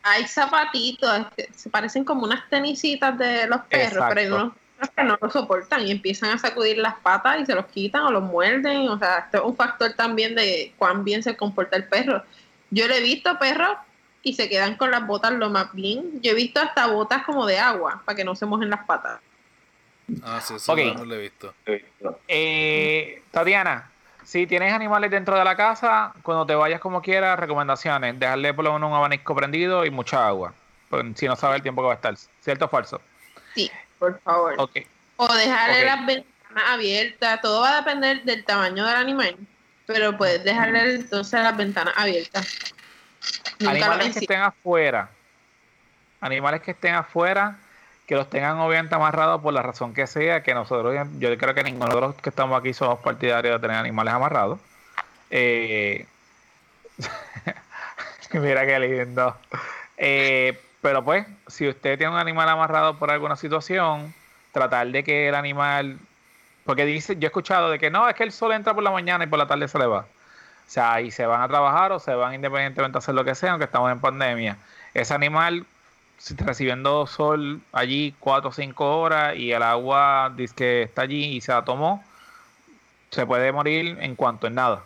Hay zapatitos, que se parecen como unas tenisitas de los perros, pero hay unos que no lo soportan y empiezan a sacudir las patas y se los quitan o los muerden. O sea, esto es un factor también de cuán bien se comporta el perro. Yo le he visto perros y se quedan con las botas lo más bien. Yo he visto hasta botas como de agua para que no se mojen las patas. Ah, sí, eso Ok. no lo he visto. Eh, Tatiana, si tienes animales dentro de la casa, cuando te vayas como quieras, recomendaciones, dejarle por lo menos un abanico prendido y mucha agua, pues, si no sabes el tiempo que va a estar. ¿Cierto o falso? Sí, por favor. Ok. O dejarle las ventanas abiertas. Todo va a depender del tamaño del animal. Pero puedes dejarle entonces las ventanas abiertas. Nunca Animales que estén afuera, animales que estén afuera, que los tengan obviamente amarrados por la razón que sea, que nosotros, yo creo que ninguno de los que estamos aquí somos partidarios de tener animales amarrados. Eh, mira qué lindo. Eh, pero pues, si usted tiene un animal amarrado por alguna situación, tratar de que el animal, porque dice, yo he escuchado de que no, es que el sol entra por la mañana y por la tarde se le va. O sea, y se van a trabajar o se van independientemente a hacer lo que sea, aunque estamos en pandemia. Ese animal recibiendo sol allí cuatro o cinco horas y el agua dice que está allí y se la tomó, se puede morir en cuanto en nada.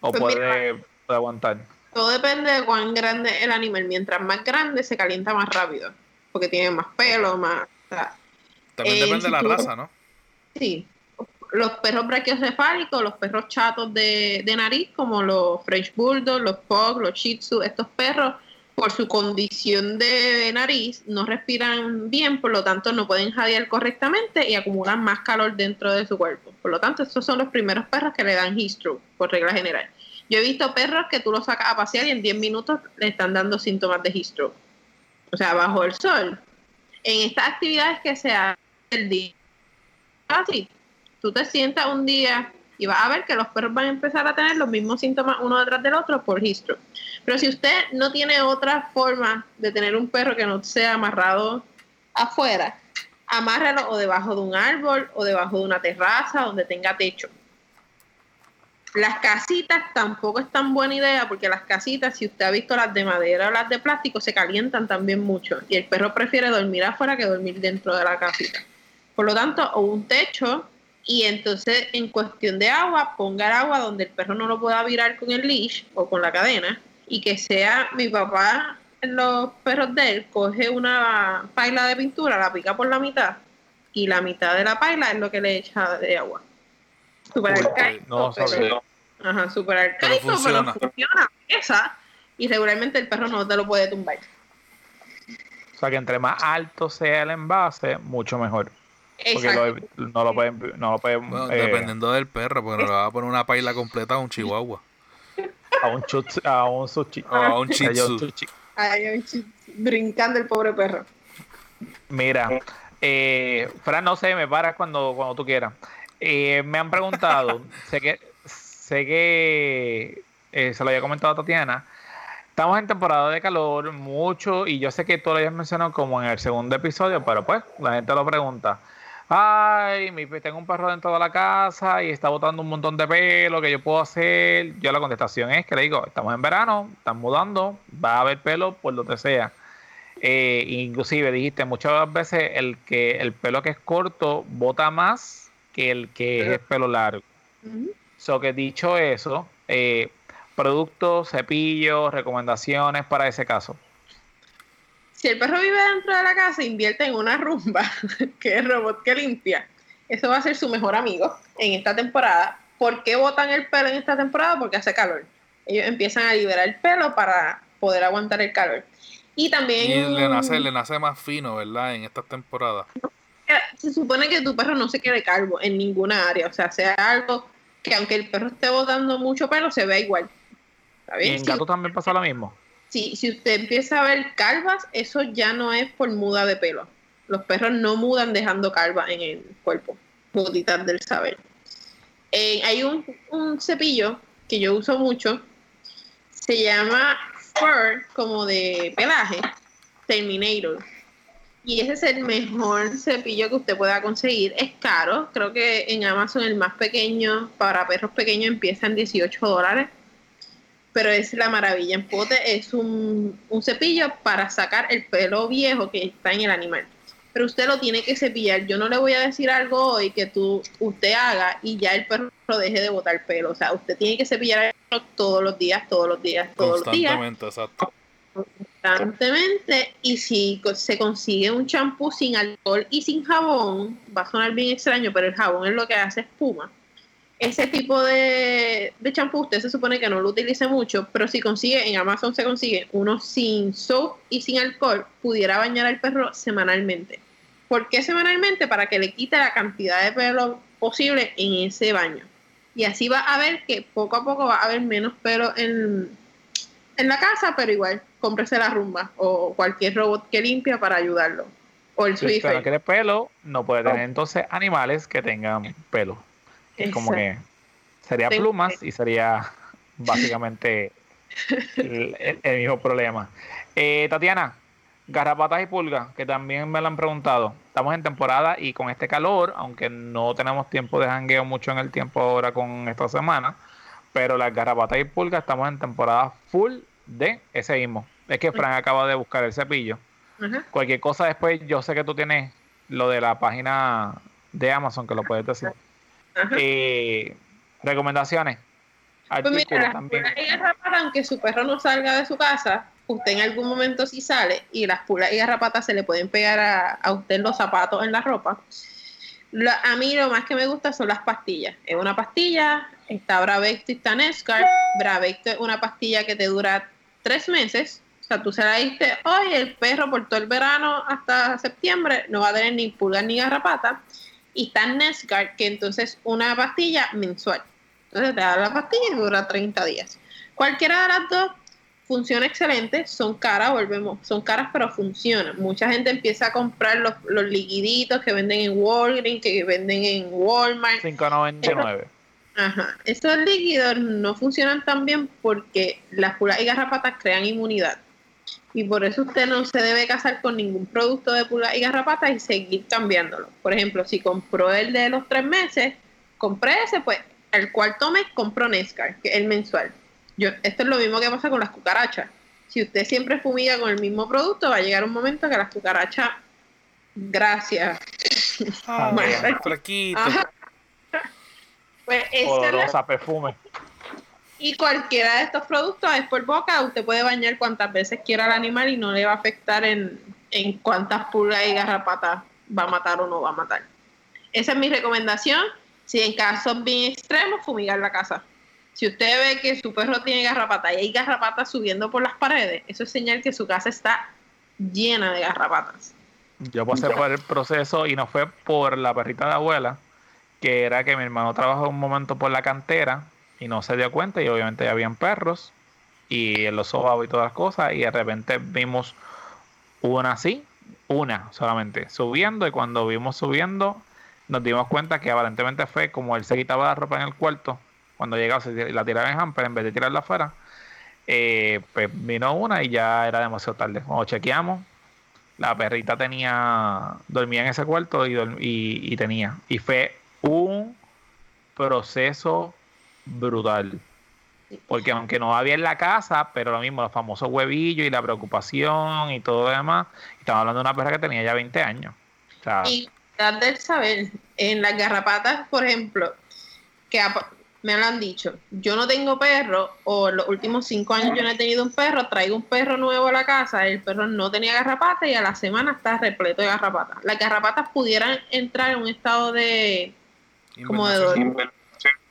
O Pues puede, puede aguantar. Todo depende de cuán grande es el animal. Mientras más grande, se calienta más rápido. Porque tiene más pelo, más. o sea, También Eh, depende de la tú- raza, ¿no? sí. Los perros brachiocefálicos, los perros chatos de, de nariz, como los French Bulldog, los Pug, los Shih Tzu, estos perros, por su condición de nariz, no respiran bien, por lo tanto no pueden jadear correctamente y acumulan más calor dentro de su cuerpo. Por lo tanto, estos son los primeros perros que le dan heat stroke, por regla general. Yo he visto perros que tú los sacas a pasear y en 10 minutos le están dando síntomas de heat. O sea, bajo el sol. En estas actividades que se hacen el día, así, tú te sientas un día y vas a ver que los perros van a empezar a tener los mismos síntomas uno detrás del otro por heat. Pero si usted no tiene otra forma de tener un perro que no sea amarrado afuera, amárralo o debajo de un árbol o debajo de una terraza donde tenga techo. Las casitas tampoco es tan buena idea porque las casitas, si usted ha visto las de madera o las de plástico, se calientan también mucho y el perro prefiere dormir afuera que dormir dentro de la casita. Por lo tanto, o un techo y entonces en cuestión de agua, ponga el agua donde el perro no lo pueda virar con el leash o con la cadena y que sea mi papá los perros de él coge una paila de pintura, la pica por la mitad y la mitad de la paila es lo que le echa de agua. Uy, no sabía. Ajá, super arcaico, pero funciona. funciona. Esa. Y regularmente el perro no te lo puede tumbar. O sea que entre más alto sea el envase, mucho mejor. Porque lo- no lo pueden, no lo pueden Bueno, eh, dependiendo del perro, porque no le va a poner una paila completa a un chihuahua. a un chutz, a un sushi. A un Ellos shih tzu. sushi. Ay, ay, chi- brincando el pobre perro. Mira, eh, Fran, no sé, me paras cuando, cuando tú quieras. Eh, me han preguntado, sé que, sé que eh, se lo había comentado a Tatiana. Estamos en temporada de calor, mucho, y yo sé que tú lo habías mencionado como en el segundo episodio, pero pues la gente lo pregunta. Ay, mi, tengo un perro dentro de la casa y está botando un montón de pelo, ¿qué yo puedo hacer? Yo la contestación es que le digo, estamos en verano, están mudando, va a haber pelo por donde sea. Eh, inclusive dijiste muchas veces el que el pelo que es corto bota más que el que es pelo largo. So que dicho eso, eh, productos, cepillos, recomendaciones para ese caso. Si el perro vive dentro de la casa, invierte en una rumba, que es el robot que limpia. Eso va a ser su mejor amigo en esta temporada. ¿Por qué botan el pelo en esta temporada? Porque hace calor. Ellos empiezan a liberar el pelo para poder aguantar el calor. Y también Y le nace, le nace más fino, ¿verdad? En estas temporadas. se supone que tu perro no se quede calvo en ninguna área. O sea, sea algo que aunque el perro esté botando mucho pelo, se vea igual. ¿Está Y en Si- gato también pasa lo mismo. si, si usted empieza a ver calvas, eso ya no es por muda de pelo. Los perros no mudan dejando calvas en el cuerpo. Gotitas del saber. Eh, hay un, un cepillo que yo uso mucho. Se llama Fur, como de pelaje. Terminator. Y ese es el mejor cepillo que usted pueda conseguir. Es caro. Creo que en Amazon el más pequeño para perros pequeños empieza en 18 dólares pero es la maravilla en pote, es un, un cepillo para sacar el pelo viejo que está en el animal. Pero usted lo tiene que cepillar. Yo no le voy a decir algo hoy que tú, usted haga y ya el perro deje de botar pelo. O sea, usted tiene que cepillar el pelo todos los días, todos los días, todos los días, exacto. Constantemente. Y si se consigue un champú sin alcohol y sin jabón, va a sonar bien extraño, pero el jabón es lo que hace espuma ese tipo de, de champú usted se supone que no lo utilice mucho, pero si consigue, en Amazon se consigue uno sin soap y sin alcohol, pudiera bañar al perro semanalmente. ¿Por qué semanalmente? Para que le quite la cantidad de pelo posible en ese baño. Y así va a ver que poco a poco va a haber menos pelo en, en la casa, pero igual, cómprese la rumba o cualquier robot que limpia para ayudarlo. O el Si usted no Swiffer. quiere pelo, no puede tener entonces animales que tengan pelo. Es como que sería plumas y sería básicamente el, el- el mismo problema. Eh, Tatiana, garrapatas y pulgas, que también me lo han preguntado. Estamos en temporada y con este calor, aunque no tenemos tiempo de jangueo mucho en el tiempo ahora con esta semana, pero las garrapatas y pulgas estamos en temporada full de ese mismo. Es que Frank acaba de buscar el cepillo. Ajá. Cualquier cosa después, yo sé que tú tienes lo de la página de Amazon, que lo puedes decir. Eh, recomendaciones. Pues mira, también. pulgas y garrapatas, aunque su perro no salga de su casa, usted en algún momento sí sale y las pulgas y garrapatas se le pueden pegar a, a usted los zapatos, en la ropa. A mí lo más que me gusta son las pastillas. Es una pastilla, está Bravecto y está Nescar. Bravecto es una pastilla que te dura tres meses. O sea, tú se la diste hoy, el perro por todo el verano hasta septiembre no va a tener ni pulgas ni garrapata. Y está Nescar, que entonces una pastilla mensual. Entonces te da la pastilla y dura 30 días. Cualquiera de las dos funciona excelente, son caras, volvemos, son caras pero funcionan. Mucha gente empieza a comprar los, los liquiditos que venden en Walgreens, que venden en Walmart. 5.99. Ajá. Estos líquidos no funcionan tan bien porque las pulgas y garrapatas crean inmunidad. Y por eso usted no se debe casar con ningún producto de pulgas y garrapatas y seguir cambiándolo. Por ejemplo, si compró el de los tres meses, compré ese, pues el cuarto mes compró Nescar, que es el mensual. Yo, esto es lo mismo que pasa con las cucarachas. Si usted siempre fumiga con el mismo producto, va a llegar un momento que las cucarachas, gracias. Ah, Bueno. Pues esta es la Olorosa, perfume. Y cualquiera de estos productos es por boca, usted puede bañar cuantas veces quiera al animal y no le va a afectar en, en cuántas pulgas y garrapatas va a matar o no va a matar. Esa es mi recomendación. Si en casos bien extremos, fumigar la casa. Si usted ve que su perro tiene garrapata y hay garrapatas subiendo por las paredes, eso es señal que su casa está llena de garrapatas. Yo pasé por el proceso y no fue por la perrita de abuela, que era que mi hermano trabajó un momento por la cantera y no se dio cuenta y obviamente ya habían perros y él los sobaba y todas las cosas y de repente vimos una así, una solamente, subiendo y cuando vimos subiendo nos dimos cuenta que aparentemente fue como él se quitaba la ropa en el cuarto, cuando llegaba se la tiraba en hamper en vez de tirarla afuera, eh, pues vino una y ya era demasiado tarde. Cuando chequeamos, la perrita tenía, dormía en ese cuarto y tenía. Y fue un proceso brutal. Porque aunque no había en la casa, pero lo mismo, los famosos huevillos y la preocupación y todo lo demás. Estamos hablando de una perra que tenía ya 20 años. O sea, Y dar del saber, en las garrapatas, por ejemplo, que me lo han dicho, yo no tengo perro, o en los últimos cinco años yo no he tenido un perro, traigo un perro nuevo a la casa, el perro no tenía garrapata y a la semana está repleto de garrapatas. Las garrapatas pudieran entrar en un estado de, como de, Invernación.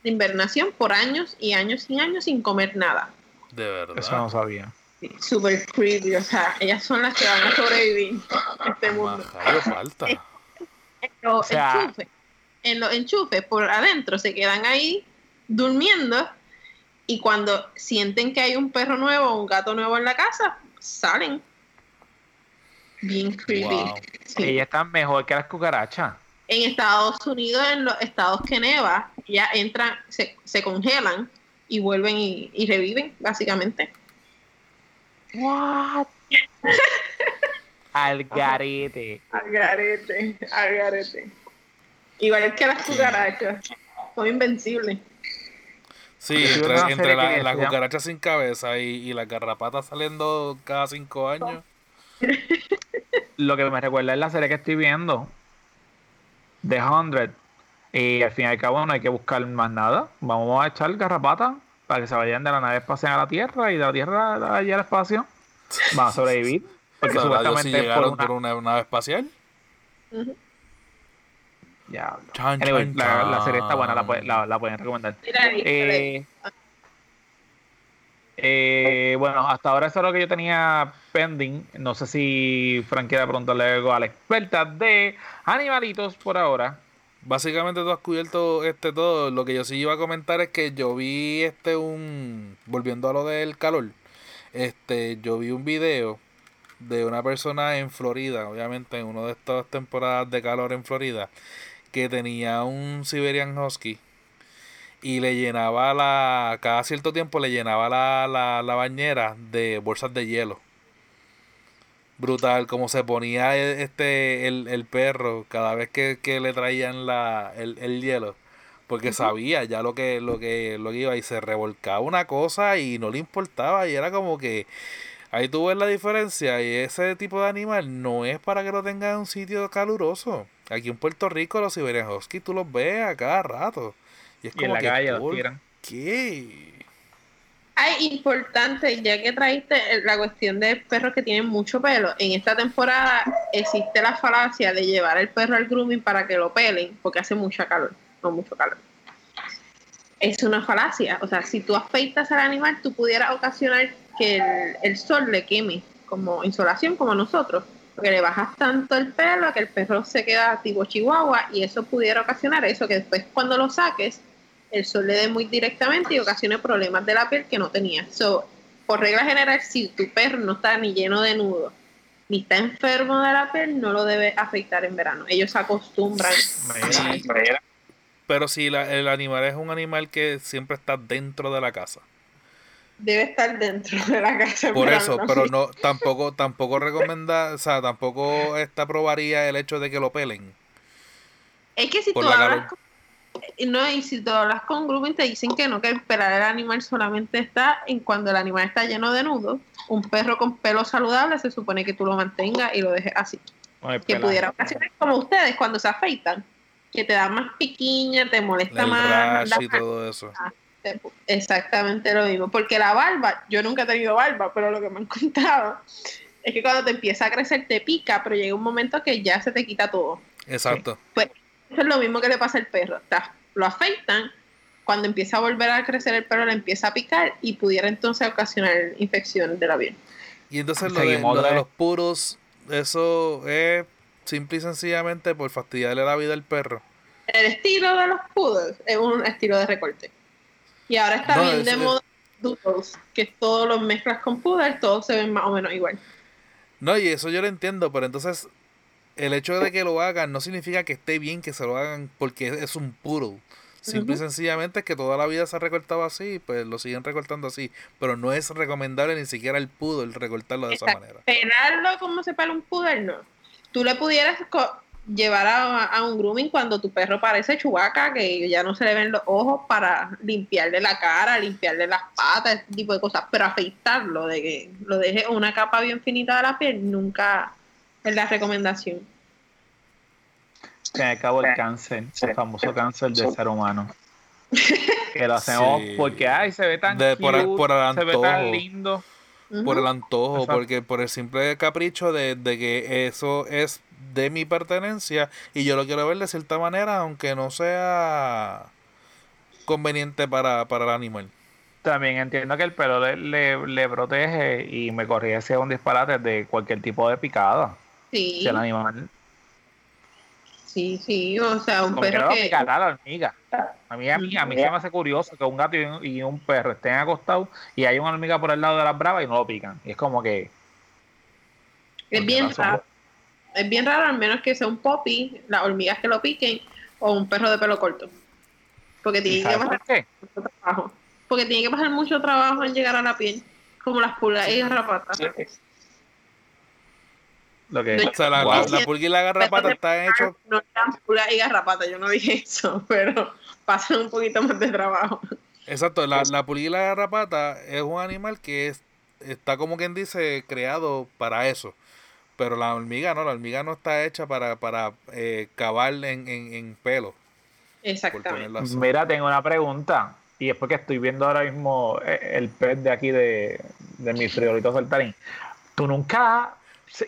De invernación por años y años y años sin comer nada. De verdad. eso no sabía. Sí, Super creepy, o sea, ellas son las que van a sobrevivir a este mundo. Falta. en los O sea- enchufes, en los enchufes por adentro se quedan ahí durmiendo y cuando sienten que hay un perro nuevo o un gato nuevo en la casa, salen. Bien creepy. Wow. Sí. Ellas están mejor que las cucarachas. En Estados Unidos, en los estados que neva, ya entran, se, se congelan y vuelven y, y reviven, básicamente. What? Al garete. Al garete, al garete. Igual que las cucarachas, son invencibles. Sí, entre, entre serie la, que la se llama- cucaracha sin cabeza y, y las garrapatas saliendo cada cinco años. Lo que me recuerda es la serie que estoy viendo. The Hundred. Y al fin y al cabo no hay que buscar más nada. Vamos a echar garrapatas para que se vayan de la nave espacial a la Tierra y de la Tierra allá al espacio. Van a sobrevivir. Porque ¿Sabrá Dios si supuestamente por llegaron una... por una nave espacial? Chan, Anyway, chan, la, la serie está buena, la, la- la pueden recomendar. Mira, Eh, eh, bueno, hasta ahora eso es lo que yo tenía pending. No sé si Frank quiere preguntarle algo a la experta de animalitos por ahora. Básicamente tú has cubierto este todo. Lo que yo sí iba a comentar es que yo vi este un volviendo a lo del calor. Este, yo vi un video de una persona en Florida, obviamente en una de estas temporadas de calor en Florida, que tenía un Siberian Husky y le llenaba la cada cierto tiempo le llenaba la, la, la bañera de bolsas de hielo. Brutal, como se ponía e- este el, el perro cada vez que, que le traían la, el, el hielo. Porque sabía ya lo que, lo que lo que iba y se revolcaba una cosa y no le importaba. Y era como que ahí tú ves la diferencia. Y ese tipo de animal no es para que lo tengas en un sitio caluroso. Aquí en Puerto Rico los Siberian Husky tú los ves a cada rato. Y es Y en como la que calle los ¿por tiran. qué? Hay importante, ya que traíste la cuestión de perros que tienen mucho pelo, en esta temporada existe la falacia de llevar el perro al grooming para que lo pelen, porque hace mucha calor, no mucho calor. Es una falacia, o sea, si tú afeitas al animal, tú pudieras ocasionar que el, el sol le queme como insolación, como nosotros, porque le bajas tanto el pelo que el perro se queda tipo chihuahua y eso pudiera ocasionar eso, que después cuando lo saques, el sol le dé muy directamente y ocasione problemas de la piel que no tenía. So, por regla general, si tu perro no está ni lleno de nudos, ni está enfermo de la piel, no lo debe afeitar en verano. Ellos se acostumbran. Pero si la- el animal es un animal que siempre está dentro de la casa. Debe estar dentro de la casa. Por verano, eso, ¿no? pero no, tampoco, tampoco recomienda, o sea, tampoco esta aprobaría el hecho de que lo pelen. Es que si tú la hablas con, no, y si tú hablas con grooming te dicen que no, que el pelar del animal solamente está en cuando el animal está lleno de nudos. Un perro con pelo saludable se supone que tú lo mantengas y lo dejes así. que pudiera ocasionar como ustedes cuando se afeitan, que te da más piquiña, te molesta El más. y todo eso. te- Exactamente lo mismo, porque la barba, yo nunca he tenido barba, pero lo que me han contado es que cuando te empieza a crecer te pica, pero llega un momento que ya se te quita todo. Exacto. Pues eso es lo mismo que le pasa al perro, Está- lo afeitan, cuando empieza a volver a crecer el pelo le empieza a picar y pudiera entonces ocasionar infecciones de la piel. Y entonces lo de, lo de los puros, eso es simple y sencillamente por fastidiarle la vida al perro. El estilo de los poodles es un estilo de recorte. Y ahora está No, bien es- de es- moda doodles, que todos los mezclas con poodle, todos se ven más o menos igual. No, y eso yo lo entiendo, pero entonces el hecho de que lo hagan no significa que esté bien que se lo hagan porque es- es un poodle. Simple y sencillamente es que toda la vida se ha recortado así, pues lo siguen recortando así. Pero no es recomendable ni siquiera el poodle recortarlo de esa manera. Pelarlo como se pela un poodle, no. Tú le pudieras co- llevar a, a un grooming cuando tu perro parece chubaca, que ya no se le ven los ojos para limpiarle la cara, limpiarle las patas, ese tipo de cosas, pero afeitarlo, de que lo deje una capa bien finita de la piel, nunca es la recomendación. Que acabó el cáncer, el famoso cáncer del ser humano. Que lo hacemos Sí. porque ay se ve tan De- por el- cute, por el se ve tan antojo. lindo. por el antojo, Exacto. porque por el simple capricho de, de que eso es de mi pertenencia y yo lo quiero ver de cierta manera, aunque no sea conveniente para, para el animal. También entiendo que el pelo le, le, le protege y me corría si es un disparate de cualquier tipo de picada. Sí, animal sí, sí, o sea, un perro que... a la hormiga. A mí, a mí, a mí se me hace curioso que un gato y un, y un perro estén acostados y hay una hormiga por el lado de las bravas y no lo pican. Y es como que Es ¿Por qué bien raro. Es bien raro, al menos que sea un poppy, las hormigas que lo piquen, o un perro de pelo corto. Porque ¿y tiene que ¿sabes pasar por qué? mucho trabajo. Porque tiene que pasar mucho trabajo en llegar a la piel, como las pulgas y garrapatas. Lo que De O sea, la, la, la pulga y la garrapata están hechos No eran pulgas y garrapatas, yo no dije eso, pero pasan un poquito más de trabajo. Exacto, la, la pulga y la garrapata es un animal que es, está como quien dice creado para eso. Pero la hormiga no, la hormiga no está hecha para, para eh, cavar en, en, en pelo. Exactamente. Mira, tengo una pregunta. Y es porque estoy viendo ahora mismo eh, el pez de aquí de, de mi friolito saltarín. Tú nunca.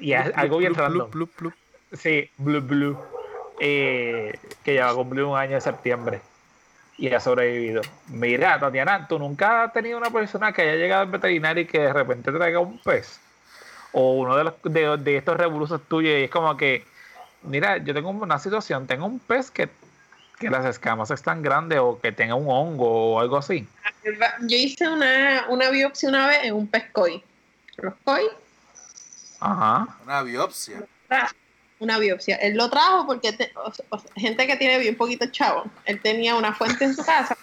Y algo bien Plup, random. plup. Sí, Blue Blue. eh, que ya va a cumplir un año de septiembre. Y ha sobrevivido. Mira, Tatiana, ¿tú nunca has tenido una persona que haya llegado al veterinario y que de repente traiga un pez? O uno de, los, de, de estos revoluciones tuyos y es como que, mira, yo tengo una situación, tengo un pez que, que las escamas están grandes o que tenga un hongo o algo así. Yo hice una, una biopsia una vez en un pez koi. Los koi, Ajá. Una biopsia. una biopsia. Él lo trajo porque te- o- o- gente que tiene bien poquito chavo. Él tenía una fuente en su casa,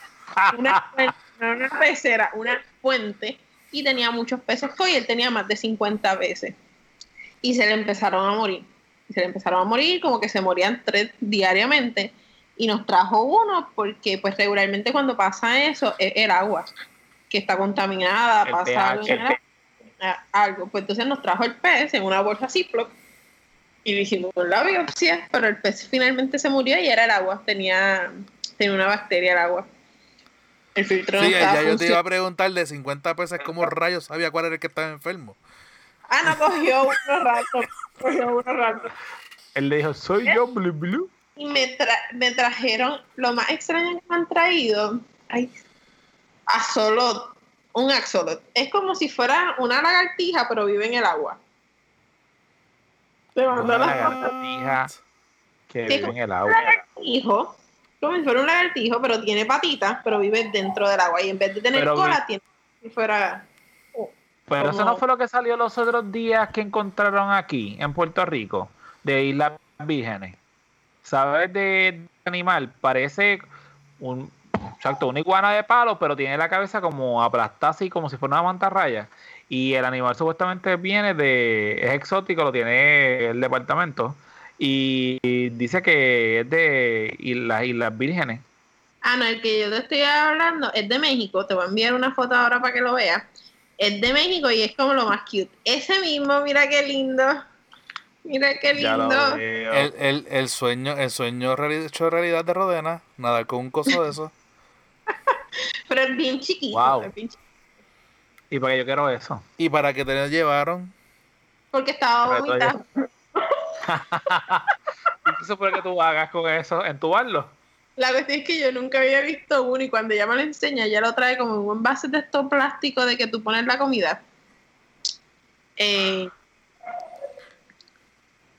una, fuente, no una pecera, una fuente, y tenía muchos peces koi. Él tenía más de 50 veces. Y se le empezaron a morir. Y se le empezaron a morir, como que se morían tres diariamente. Y nos trajo uno porque, pues, regularmente cuando pasa eso, es el agua que está contaminada, El pasa algo, pH. en el algo. Pues entonces nos trajo el pez en una bolsa Ziploc y le hicimos la biopsia, pero el pez finalmente se murió y era el agua, tenía, tenía una bacteria el agua. El filtro Sí, no estaba ya yo te iba a preguntar de 50 pesos cómo rayos sabía cuál era el que estaba enfermo. Ah, no, cogió uno rato, cogió uno rato. Él le dijo, soy yo, Blue Blue. Y me, tra- me trajeron, lo más extraño que me han traído, ay, axolot, un axolot. Es como si fuera una lagartija, pero vive en el agua. Te Una lagartija que Sí, vive en el agua. lagartijo, como si fuera un lagartijo, pero tiene patitas, pero vive dentro del agua. Y en vez de tener Pero cola, vi- tiene como si fuera. Pero eso no fue lo que salió los otros días que encontraron aquí, en Puerto Rico, de Islas Vírgenes. ¿Sabes de animal? Parece un, exacto, una iguana de palo, pero tiene la cabeza como aplastada así, como si fuera una mantarraya. Y el animal supuestamente viene de, es exótico, lo tiene el departamento. Y, y dice que es de las Islas Vírgenes. Ah, no, el que yo te estoy hablando es de México. Te voy a enviar una foto ahora para que lo veas. Es de México y es como lo más cute. Ese mismo, mira qué lindo. Mira qué Ya lo lindo. veo. El, el, el sueño, el sueño reali- hecho realidad de Rodena, nadar con un coso de eso. Pero es bien chiquito. Wow. es bien chiquito. Y porque yo quiero eso. ¿Y para qué te lo llevaron? Porque estaba vomitando. ¿Y qué supone que tú hagas con eso? ¿Entubarlo? La cuestión es que yo nunca había visto uno y cuando ella me lo enseña, ella lo trae como en un envase de estos plásticos de que tú pones la comida. Eh,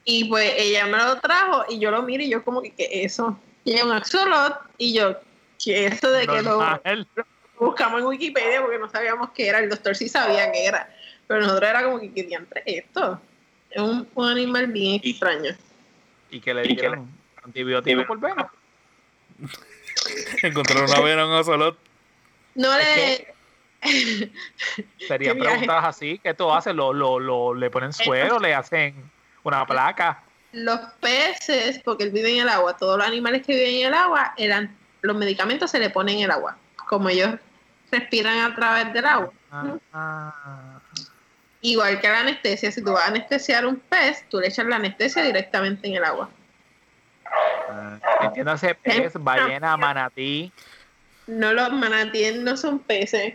y pues ella me lo trajo y yo lo miro y yo como que, ¿qué es eso? Y es un axolot y yo, ¿qué es eso de que lo Normal. buscamos en Wikipedia porque no sabíamos qué era? El doctor sí sabía qué era, pero nosotros era como que, ¿qué es esto? Es un, un animal bien extraño. Y que le dieron antibiótico por vena. Encontrar una vena en un ocelot. No le... Serían Qué preguntas así, ¿qué tú haces? ¿Lo, lo, lo, ¿Le ponen suero? ¿Le hacen una placa? los peces, porque él vive en el agua, todos los animales que viven en el agua, eran los medicamentos se le ponen en el agua. Como ellos respiran a través del agua. Ah, Igual que la anestesia, si tú vas a anestesiar un pez, tú le echas la anestesia directamente en el agua. ah. Entiéndase, pez, ballena, manatí. No los manatíes no son peces.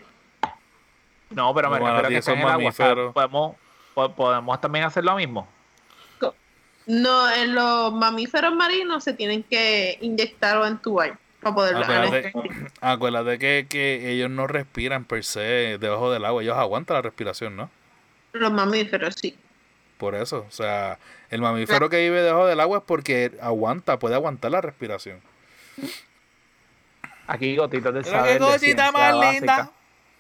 No, pero me refiero a que en son el agua. o sea, mamíferos. podemos, po- podemos también hacer lo mismo. No, en los mamíferos marinos se tienen que inyectar o entubar para poder Acuérdate, acuérdate que, que ellos no respiran per se debajo del agua, ellos aguantan la respiración, ¿no? Los mamíferos, sí. Por eso, o sea, el mamífero que vive debajo del agua es porque aguanta, puede aguantar la respiración. Aquí gotitas de Mira saber qué de cosita más básica. linda.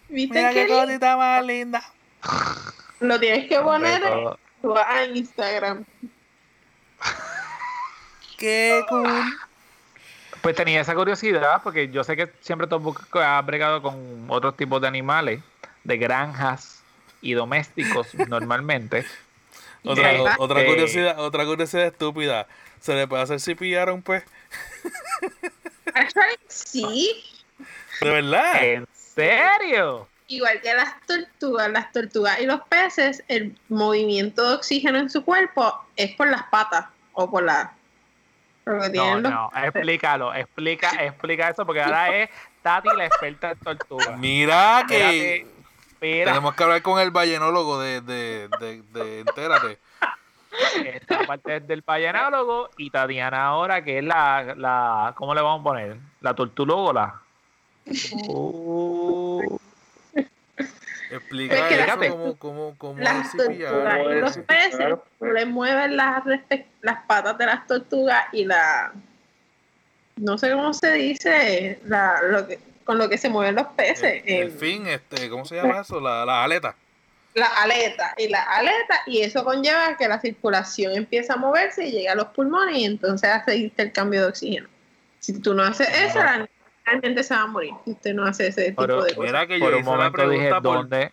¿Viste Mira qué qué lindo? cosita más linda. Lo tienes que poner a Instagram. Qué cool. Pues tenía esa curiosidad porque yo sé que siempre tú has bregado con otros tipos de animales, de granjas y domésticos normalmente. Otra, otra Eh, curiosidad, otra curiosidad estúpida. ¿Se le puede hacer CPR a un pez? Actually, sí. ¿De verdad? ¿En serio? Igual que las tortugas, las tortugas y los peces, el movimiento de oxígeno en su cuerpo es por las patas o por la... No, no, explícalo, explica, explica eso porque ahora es Tati la experta en tortugas. Mira que Espérate, tenemos que hablar con el ballenólogo de, de, de, de Entérate. esta parte es del ballenólogo y Tatiana ahora que es la, la ¿cómo le vamos a poner? La tortulógola. Uh, Explica Pues eso como, como, como las tortugas y los peces, le mueves las, las patas de las tortugas y la... No sé cómo se dice, la, lo que, con lo que se mueven los peces. El, el em, fin, este, ¿cómo se llama eso? La, la aleta. la aleta y la aleta y eso conlleva que la circulación empieza a moverse y llega a los pulmones y entonces hace intercambio de oxígeno. Si tú no haces eso, la- realmente se va a morir. Usted no hace ese tipo Pero, de cosas. Mira que yo por un momento dije por... dónde.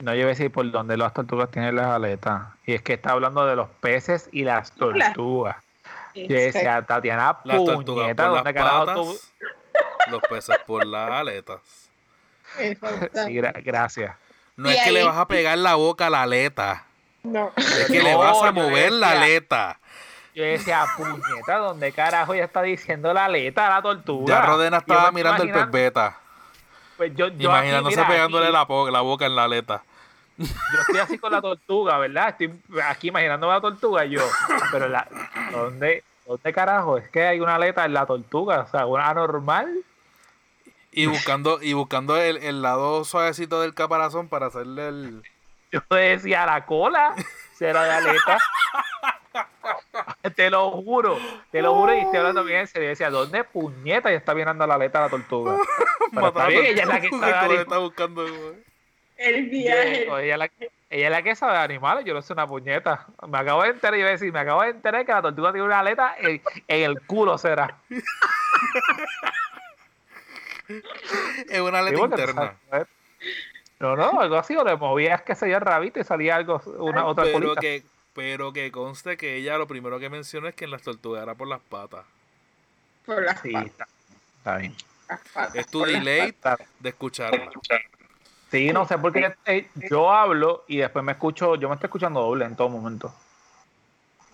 No, yo iba a decir por dónde las tortugas tienen las aletas. Y es que está hablando de los peces y las tortugas. Yo decía, Tatiana, Las puñeta, ¿dónde las carajo tú? los peces por las aletas. Sí, gra- gracias. No Y es que ahí- le vas a pegar la boca a la aleta, No. es que No, le vas a mover la aleta. Yo decía, puñeta, ¿dónde carajo ya está diciendo la aleta a la tortuga? Ya Rodena estaba mirando el imaginando- pez beta, Pues yo, yo imaginándose aquí, mira, pegándole aquí- la, boca en la aleta. Yo estoy así con la tortuga, ¿verdad? Estoy aquí imaginándome la tortuga y yo, pero la, ¿dónde, ¿dónde carajo? Es que hay una aleta en la tortuga, o sea, una anormal. Y buscando, y buscando el, el lado suavecito del caparazón para hacerle el... Yo decía, la cola será de aleta. te lo juro, te lo juro y estoy hablando bien en serio. Yo decía, ¿dónde puñeta ya está mirando la aleta a la tortuga? Pero está bien, la ella es la que de está buscando... güey. El viaje. Yo- ella, es la, ella es la que sabe de animales, yo no sé una puñeta. Me acabo de enterar, iba a decir, me acabo de enterar que la tortuga tiene una aleta en, en el culo, será. Es una aleta interna. No, no, algo así, o le movías que se el rabito y salía algo, una otra Pero colita. que, pero que conste que ella lo primero que menciona es que en las tortugas era por las patas. Por las Sí, patas, está, está bien. patas, Es tu delay de escucharla. Sí, no sé por qué eh, yo hablo y después me escucho, yo me estoy escuchando doble en todo momento.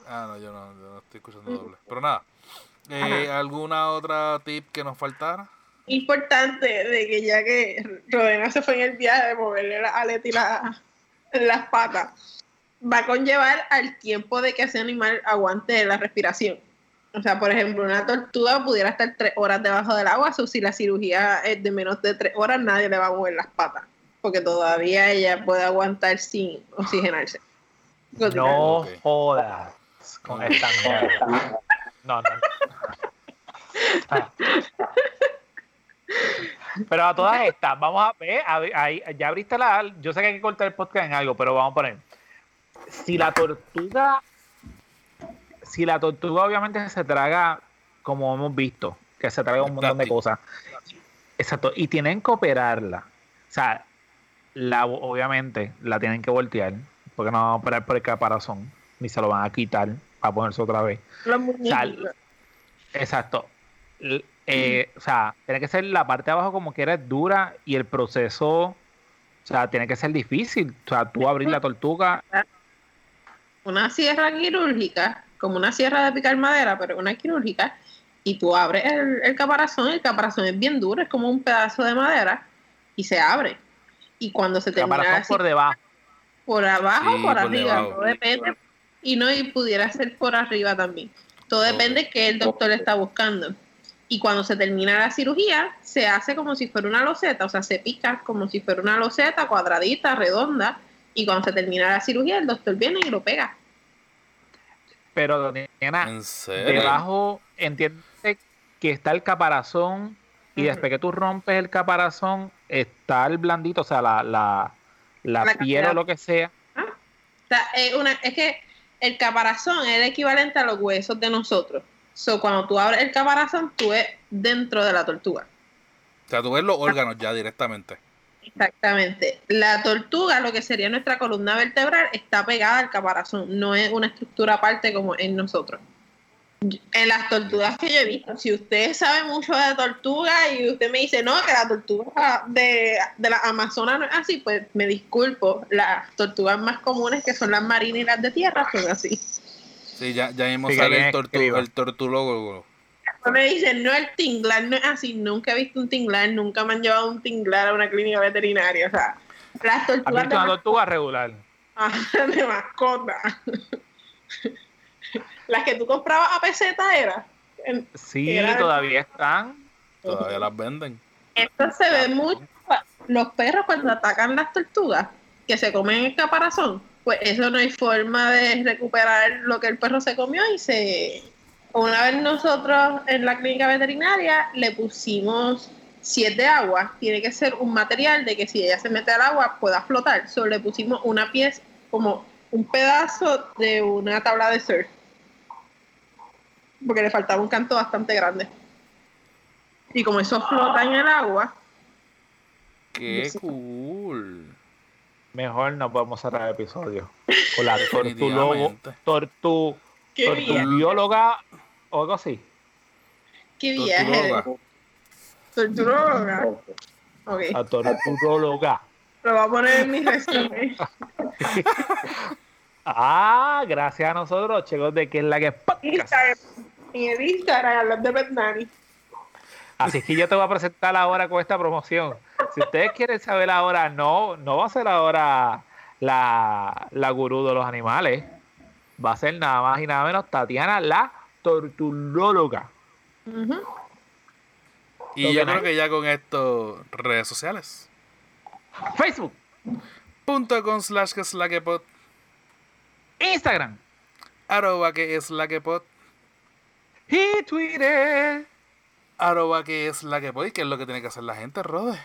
Ah, no, yo no, yo no estoy escuchando doble. Pero nada. Eh, ¿Alguna otra tip que nos faltara? Importante de que ya que Rodena se fue en el viaje de moverle la aleta y la- las patas, va a conllevar al tiempo de que ese animal aguante la respiración. O sea, por ejemplo, una tortuga pudiera estar tres horas debajo del agua, o si la cirugía es de menos de tres horas, nadie le va a mover las patas, porque todavía ella puede aguantar sin oxigenarse. No Ok. jodas con esta mierda. No, no. Ah. Pero a todas estas, vamos a ver, a ver, ahí, ya abriste la, yo sé que hay que cortar el podcast en algo, pero vamos a poner, si la tortuga, si la tortuga obviamente se traga, como hemos visto, que se traga un montón de cosas, exacto, y tienen que operarla, o sea, la, obviamente la tienen que voltear, porque no van a operar por el caparazón, ni se lo van a quitar para ponerse otra vez. Los O sea, exacto. Eh, o sea, tiene que ser la parte de abajo como que es dura y el proceso, o sea, tiene que ser difícil. O sea, tú abrir la tortuga, una sierra quirúrgica, como una sierra de picar madera, pero una quirúrgica, y tú abres el, el caparazón, el caparazón es bien duro, es como un pedazo de madera, y se abre. Y cuando se termina caparazón así, por debajo. por abajo Sí, por por arriba, debajo. todo depende. Y no, y pudiera ser por arriba también. Todo depende que el doctor está buscando. Y cuando se termina la cirugía, se hace como si fuera una loseta, o sea, se pica como si fuera una loseta cuadradita, redonda. Y cuando se termina la cirugía, el doctor viene y lo pega. Pero, nena, debajo, entiende que está el caparazón y después que tú rompes el caparazón, está el blandito, o sea, la, la, la La piel o lo que sea. O sea, es, una, es que el caparazón es el equivalente a los huesos de nosotros. So, cuando tú abres el caparazón, tú ves dentro de la tortuga. O sea, tú ves los órganos ya directamente. Exactamente. La tortuga, lo que sería nuestra columna vertebral, está pegada al caparazón, no es una estructura aparte como en nosotros. En las tortugas que yo he visto, si usted sabe mucho de tortugas y usted me dice, no, que la tortuga de, de la Amazonas no es así, pues me disculpo. Las tortugas más comunes, que son las marinas y las de tierra, son así. Sí, ya, ya mismo Sí, sale el, tortu el torturólogo. Me dicen, no, el tinglar no es así, nunca he visto un tinglar, nunca me han llevado un tinglar a una clínica veterinaria. O sea, las ¿Has tortugas visto de una tortuga regular? Ajá, de mascota. Las que tú comprabas a peseta era. En- Sí, Era- todavía están. Todavía las venden. Esto se ve mucho. Los perros cuando atacan las tortugas, que se comen el caparazón, pues eso no hay forma de recuperar lo que el perro se comió y se... Una vez nosotros en la clínica veterinaria le pusimos siete aguas, tiene que ser un material de que si ella se mete al agua pueda flotar. Solo le pusimos una pieza, como un pedazo de una tabla de surf. Porque le faltaba un canto bastante grande. Y como eso flota en el agua, ¡Qué Sí. cool! Mejor no podemos cerrar el episodio. Con la tortulogo, Definitivamente. tortu, tortubióloga o algo así. qué viaje. Torturóloga. Torturóloga. Ok, La torturóloga. lo voy a poner en mi resumen. Ah, gracias a nosotros, chicos, de que es la que. Instagram. En el Instagram, hablar de Bernani. Así es que yo te voy a presentar ahora con esta promoción. Si ustedes quieren saber ahora, no, no va a ser ahora la, la gurú de los animales. Va a ser nada más y nada menos Tatiana, la torturóloga. Ujú. Y yo que creo que ya con esto, redes sociales. Facebook, Punto con slash que es la que pod, Instagram arroba que es la que pod, y Twitter. arroba que es la que pod. ¿Y qué es lo que tiene que hacer la gente, Rode?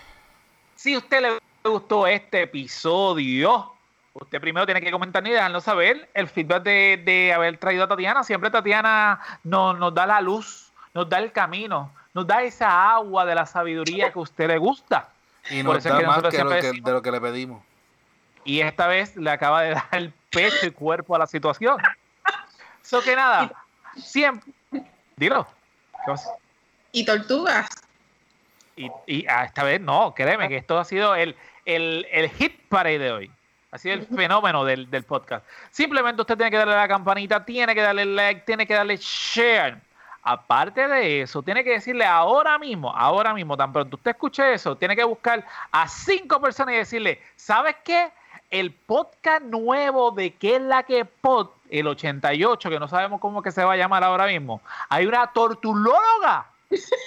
Si a usted le gustó este episodio, usted primero tiene que comentar y dejarnos saber el feedback de, de haber traído a Tatiana. Siempre Tatiana nos, nos da la luz, nos da el camino, nos da esa agua de la sabiduría que a usted le gusta. Y Por nos es que más que lo que, decimos- de lo que le pedimos. Y esta vez le acaba de dar el pecho y cuerpo a la situación. Eso que nada, siempre. Dilo. Y tortugas. Y, y ah, esta vez no, créeme que esto ha sido el, el, el hit parade de hoy. Ha sido el fenómeno del, del podcast. Simplemente usted tiene que darle a la campanita, tiene que darle like, tiene que darle share. Aparte de eso, tiene que decirle ahora mismo, ahora mismo, tan pronto usted escuche eso, tiene que buscar a cinco personas y decirle, ¿sabes qué? El podcast nuevo de qué es la que pod, el 88, que no sabemos cómo que se va a llamar ahora mismo, hay una tortulóloga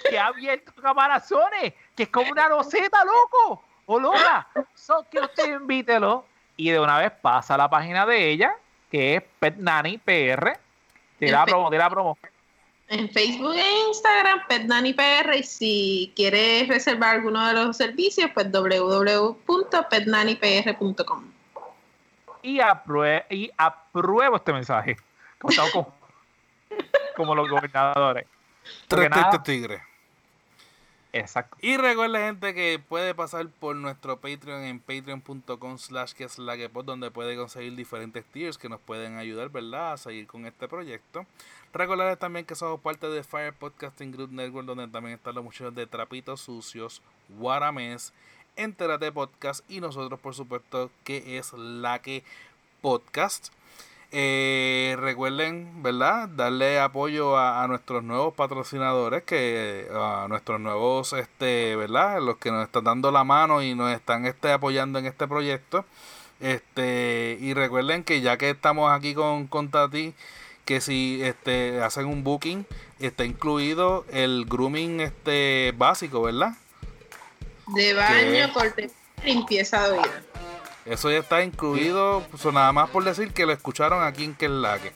que ha abierto caparazones, que es como una roseta, loco, o loca. Que usted invítelo y de una vez pasa a la página de ella, que es Pet Nanny PR. Tira la promo, la promo. En Facebook e Instagram, PetNaniPR. Y si quieres reservar alguno de los servicios, pues www.petnanipr.com. Y, aprue- y apruebo este mensaje. Como, los gobernadores. Tres tigres. Exacto. Y recuerda gente que puede pasar por nuestro Patreon en patreon.com slash que es la que donde puede conseguir diferentes tiers que nos pueden ayudar, ¿verdad? A seguir con este proyecto. Recordarles también que somos parte de Fire Podcasting Group Network, donde también están los muchachos de Trapitos Sucios, Guaramés, Entérate Podcast y nosotros, por supuesto, que es la que podcast. Eh, recuerden, ¿verdad? Darle apoyo a, a nuestros nuevos patrocinadores, que a nuestros nuevos, este, ¿verdad? Los que nos están dando la mano y nos están este, apoyando en este proyecto. Este, y recuerden que ya que estamos aquí con, con Tati, que si este, hacen un booking, está incluido el grooming este básico, ¿verdad? De baño, corte, limpieza de oído. Eso ya está incluido, pues, nada más por decir que lo escucharon aquí en Quellaque.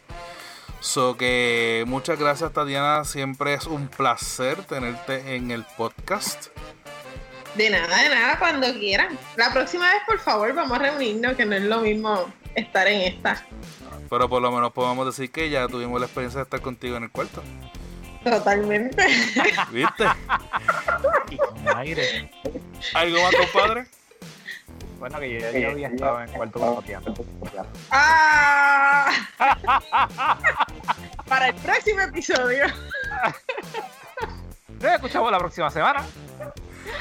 So que muchas gracias Tatiana, siempre es un placer tenerte en el podcast. De nada, de nada, cuando quieran. La próxima vez, por favor, vamos a reunirnos, que no es lo mismo estar en esta. Pero por lo menos podemos decir que ya tuvimos la experiencia de estar contigo en el cuarto. Totalmente. ¿Viste? Y con aire. ¿Algo más, compadre? Bueno, que yo, yo había estado en cuarto copiando. ¡Ah! Para el próximo episodio. Nos escuchamos la próxima semana.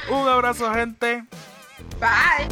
Un abrazo, gente. Bye.